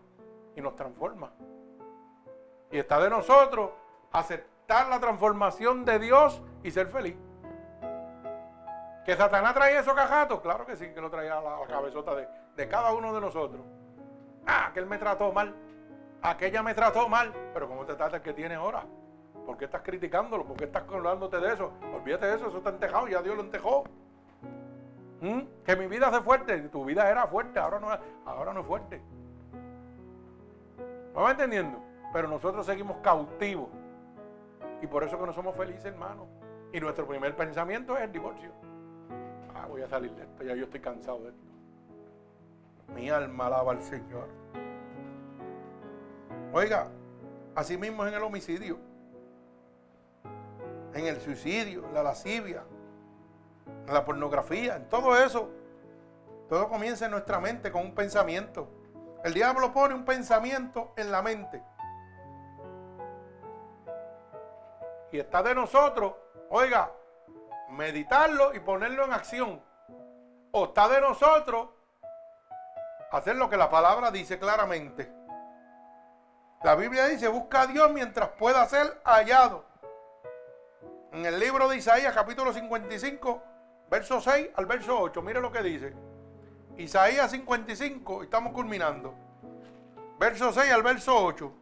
y nos transforma. Y está de nosotros aceptar la transformación de Dios y ser feliz. ¿Que Satanás traía esos cajatos? Claro que sí, que lo traía a la, la cabezota de, de cada uno de nosotros. Ah, que él me trató mal. Aquella me trató mal. Pero ¿cómo te trata el que tiene ahora? ¿Por qué estás criticándolo? ¿Por qué estás hablándote de eso? Olvídate de eso, eso está entejado, ya Dios lo entejó. ¿Mm? Que mi vida hace fuerte, tu vida era fuerte, ahora no, ahora no es fuerte. ¿Me va entendiendo? Pero nosotros seguimos cautivos. Y por eso que no somos felices, hermano. Y nuestro primer pensamiento es el divorcio. Ah, voy a salir de esto, ya yo estoy cansado de esto. Mi alma alaba al Señor. Oiga, así mismo es en el homicidio, en el suicidio, en la lascivia, la pornografía, en todo eso. Todo comienza en nuestra mente con un pensamiento. El diablo pone un pensamiento en la mente. Y está de nosotros, oiga, meditarlo y ponerlo en acción. O está de nosotros hacer lo que la palabra dice claramente. La Biblia dice, busca a Dios mientras pueda ser hallado. En el libro de Isaías capítulo 55, verso 6 al verso 8, mire lo que dice. Isaías 55, estamos culminando. Verso 6 al verso 8.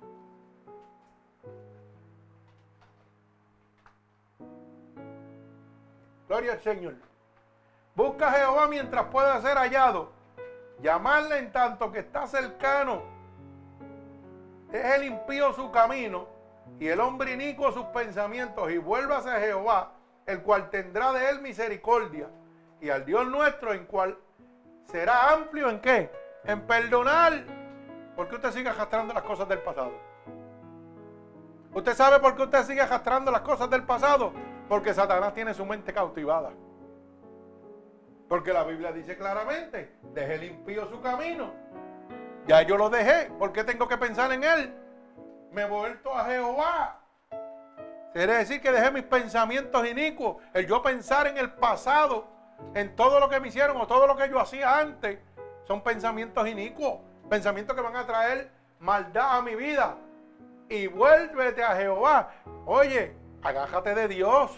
Gloria al Señor. Busca a Jehová mientras pueda ser hallado. Llamarle en tanto que está cercano. Es el impío su camino y el hombre inicuo sus pensamientos y vuélvase a Jehová, el cual tendrá de él misericordia. Y al Dios nuestro, en cual será amplio en qué? En perdonar. ¿Por qué usted sigue arrastrando las cosas del pasado? ¿Usted sabe por qué usted sigue arrastrando las cosas del pasado? Porque Satanás tiene su mente cautivada. Porque la Biblia dice claramente, deje el impío su camino. Ya yo lo dejé. ¿Por qué tengo que pensar en él? Me he vuelto a Jehová. Quiere decir que dejé mis pensamientos inicuos. El yo pensar en el pasado, en todo lo que me hicieron o todo lo que yo hacía antes, son pensamientos inicuos. Pensamientos que van a traer maldad a mi vida. Y vuélvete a Jehová. Oye, agájate de Dios.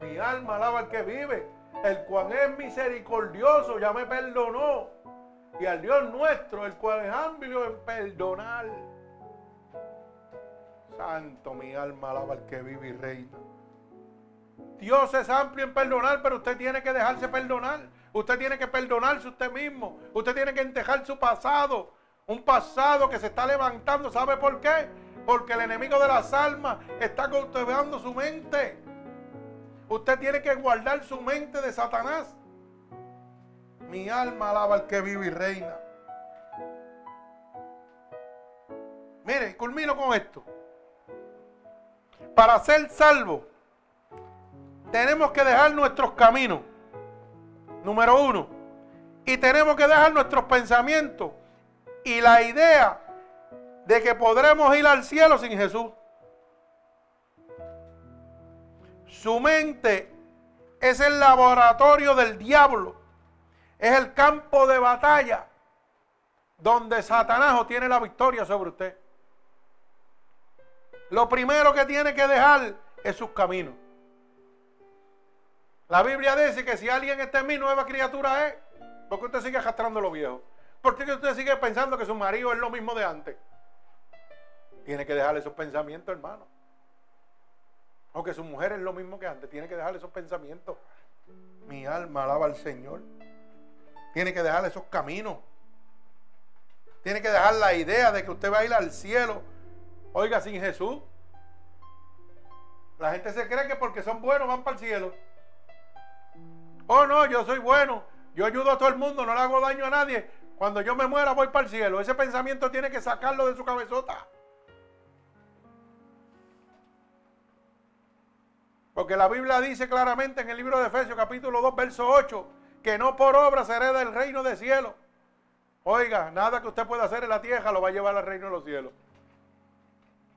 Mi alma alaba al que vive el cual es misericordioso, ya me perdonó. Y al Dios nuestro, el cual es amplio en perdonar. Santo, mi alma alaba al que vive y reina. Dios es amplio en perdonar, pero usted tiene que dejarse perdonar. Usted tiene que perdonarse usted mismo. Usted tiene que entejar su pasado. Un pasado que se está levantando. ¿Sabe por qué? Porque el enemigo de las almas está cultivando su mente. Usted tiene que guardar su mente de Satanás. Mi alma alaba al que vive y reina. Mire, culmino con esto. Para ser salvo, tenemos que dejar nuestros caminos. Número uno. Y tenemos que dejar nuestros pensamientos. Y la idea de que podremos ir al cielo sin Jesús. Su mente es el laboratorio del diablo. Es el campo de batalla donde Satanás tiene la victoria sobre usted. Lo primero que tiene que dejar es sus caminos. La Biblia dice que si alguien está en mí, nueva criatura es. ¿Por qué usted sigue arrastrando lo viejo? ¿Por qué usted sigue pensando que su marido es lo mismo de antes? Tiene que dejar esos pensamientos, hermano. O que su mujer es lo mismo que antes. Tiene que dejar esos pensamientos. Mi alma alaba al Señor. Tiene que dejar esos caminos. Tiene que dejar la idea de que usted va a ir al cielo. Oiga, sin Jesús. La gente se cree que porque son buenos van para el cielo. Oh, no, yo soy bueno. Yo ayudo a todo el mundo, no le hago daño a nadie. Cuando yo me muera voy para el cielo. Ese pensamiento tiene que sacarlo de su cabezota. Porque la Biblia dice claramente en el libro de Efesios capítulo 2, verso 8, que no por obra se hereda el reino de cielo. Oiga, nada que usted pueda hacer en la tierra lo va a llevar al reino de los cielos.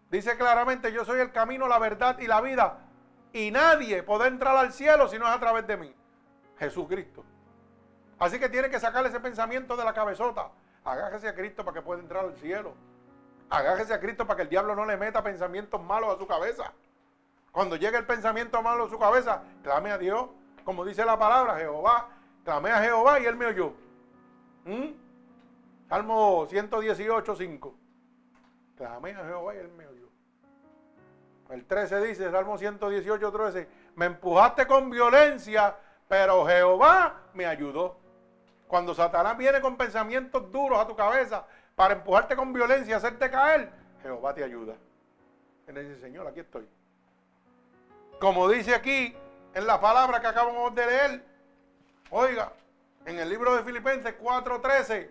Dice claramente, yo soy el camino, la verdad y la vida. Y nadie puede entrar al cielo si no es a través de mí. Jesucristo. Así que tiene que sacarle ese pensamiento de la cabezota. Agájese a Cristo para que pueda entrar al cielo. Agájese a Cristo para que el diablo no le meta pensamientos malos a su cabeza. Cuando llegue el pensamiento malo a su cabeza, clame a Dios. Como dice la palabra, Jehová, clame a Jehová y él me oyó. ¿Mm? Salmo 118, 5. Clamé a Jehová y él me oyó. El 13 dice, Salmo 118, 13, me empujaste con violencia, pero Jehová me ayudó. Cuando Satanás viene con pensamientos duros a tu cabeza para empujarte con violencia y hacerte caer, Jehová te ayuda. Él dice, Señor, aquí estoy. Como dice aquí en la palabra que acabamos de leer, oiga, en el libro de Filipenses 4:13,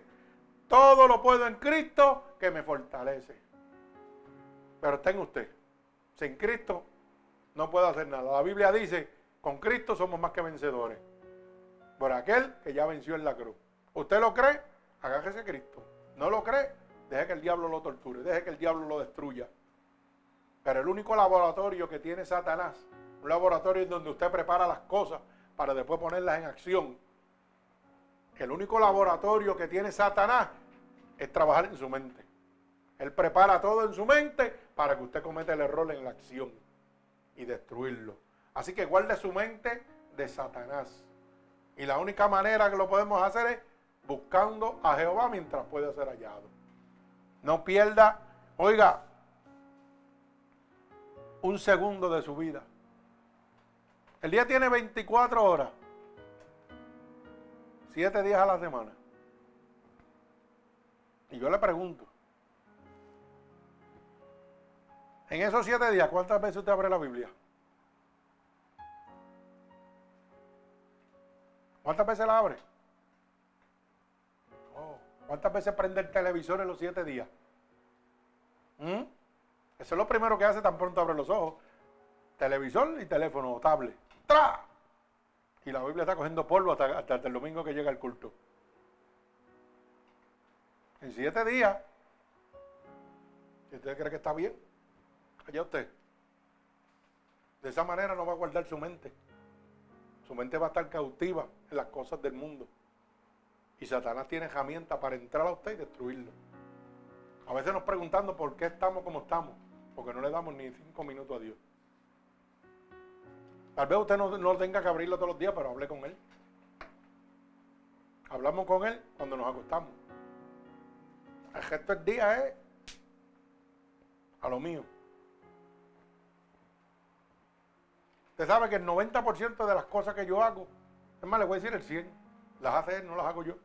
todo lo puedo en Cristo que me fortalece. Pero está en usted. Sin Cristo no puedo hacer nada. La Biblia dice, con Cristo somos más que vencedores. Por aquel que ya venció en la cruz. ¿Usted lo cree? Agárrese a Cristo. ¿No lo cree? Deje que el diablo lo torture, deje que el diablo lo destruya. Pero el único laboratorio que tiene Satanás, un laboratorio en donde usted prepara las cosas para después ponerlas en acción. El único laboratorio que tiene Satanás es trabajar en su mente. Él prepara todo en su mente para que usted cometa el error en la acción y destruirlo. Así que guarde su mente de Satanás. Y la única manera que lo podemos hacer es buscando a Jehová mientras puede ser hallado. No pierda, oiga, un segundo de su vida. El día tiene 24 horas, 7 días a la semana. Y yo le pregunto, en esos 7 días, ¿cuántas veces usted abre la Biblia? ¿Cuántas veces la abre? Oh, ¿Cuántas veces prende el televisor en los 7 días? ¿Mm? Eso es lo primero que hace tan pronto abre los ojos. Televisor y teléfono tablet. ¡Tra! Y la Biblia está cogiendo polvo hasta, hasta el domingo que llega el culto. En siete días. ¿Y usted cree que está bien? Allá usted. De esa manera no va a guardar su mente. Su mente va a estar cautiva en las cosas del mundo. Y Satanás tiene herramientas para entrar a usted y destruirlo. A veces nos preguntando por qué estamos como estamos. Porque no le damos ni cinco minutos a Dios. Tal vez usted no, no tenga que abrirlo todos los días, pero hable con Él. Hablamos con Él cuando nos acostamos. El gesto del día es a lo mío. Usted sabe que el 90% de las cosas que yo hago, es más, le voy a decir el 100, las hace él, no las hago yo.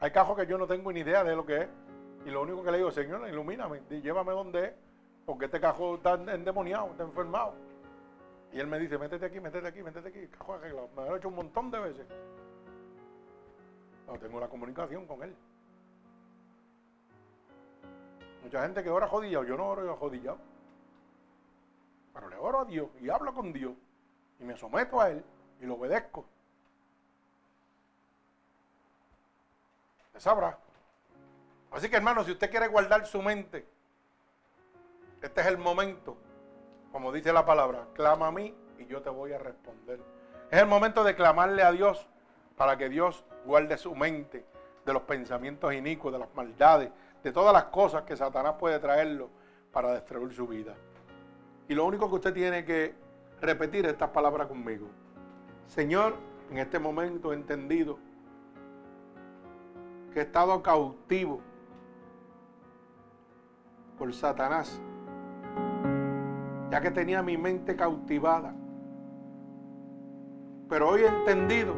Hay cajos que yo no tengo ni idea de lo que es. Y lo único que le digo, Señor, ilumíname, llévame donde es, porque este cajo está endemoniado, está enfermado. Y él me dice, métete aquí, métete aquí, métete aquí, arreglado. Me lo he hecho un montón de veces. No tengo la comunicación con él. Mucha gente que ora jodillado, yo no oro jodillado. Pero le oro a Dios y hablo con Dios y me someto a Él y lo obedezco. Usted sabrá. Así que hermano, si usted quiere guardar su mente, este es el momento, como dice la palabra, clama a mí y yo te voy a responder. Es el momento de clamarle a Dios para que Dios guarde su mente de los pensamientos inicuos, de las maldades, de todas las cosas que Satanás puede traerlo para destruir su vida. Y lo único que usted tiene que repetir estas palabras conmigo. Señor, en este momento he entendido que he estado cautivo por Satanás, ya que tenía mi mente cautivada. Pero hoy he entendido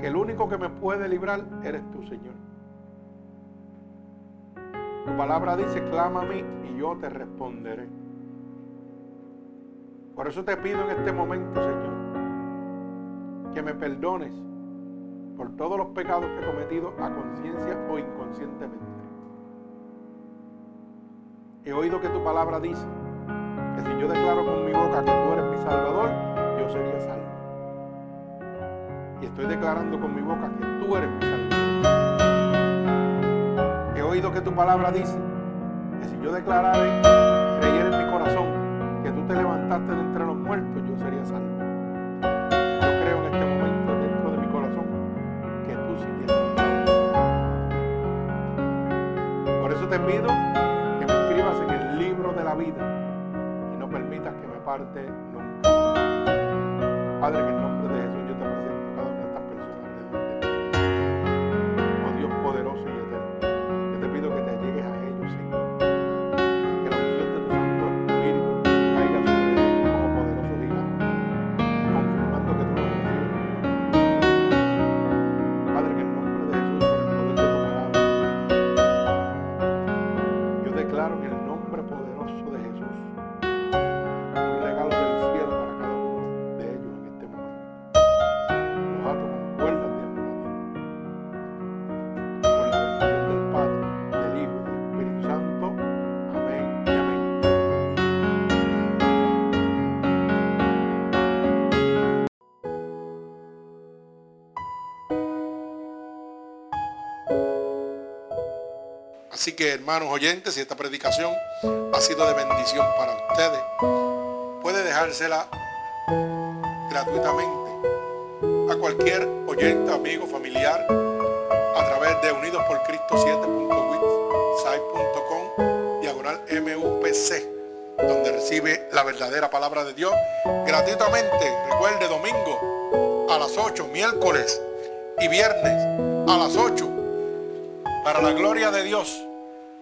que el único que me puede librar eres tú, Señor. Tu palabra dice, clama a mí y yo te responderé. Por eso te pido en este momento, Señor, que me perdones por todos los pecados que he cometido a conciencia o inconscientemente. He oído que tu palabra dice que si yo declaro con mi boca que tú eres mi Salvador, yo sería salvo. Y estoy declarando con mi boca que tú eres mi Salvador. He oído que tu palabra dice que si yo declarare, creyera en mi corazón que tú te levantaste de entre los muertos, yo sería salvo. Yo creo en este momento dentro de mi corazón que tú sí. Por eso te pido la vida y no permitas que me parte nunca. Padre, en el Que hermanos oyentes, si esta predicación ha sido de bendición para ustedes, puede dejársela gratuitamente a cualquier oyente, amigo, familiar, a través de Unidos por Cristo 7.witsite.com, diagonal MUPC, donde recibe la verdadera palabra de Dios gratuitamente. Recuerde, domingo a las 8, miércoles y viernes a las 8, para la gloria de Dios.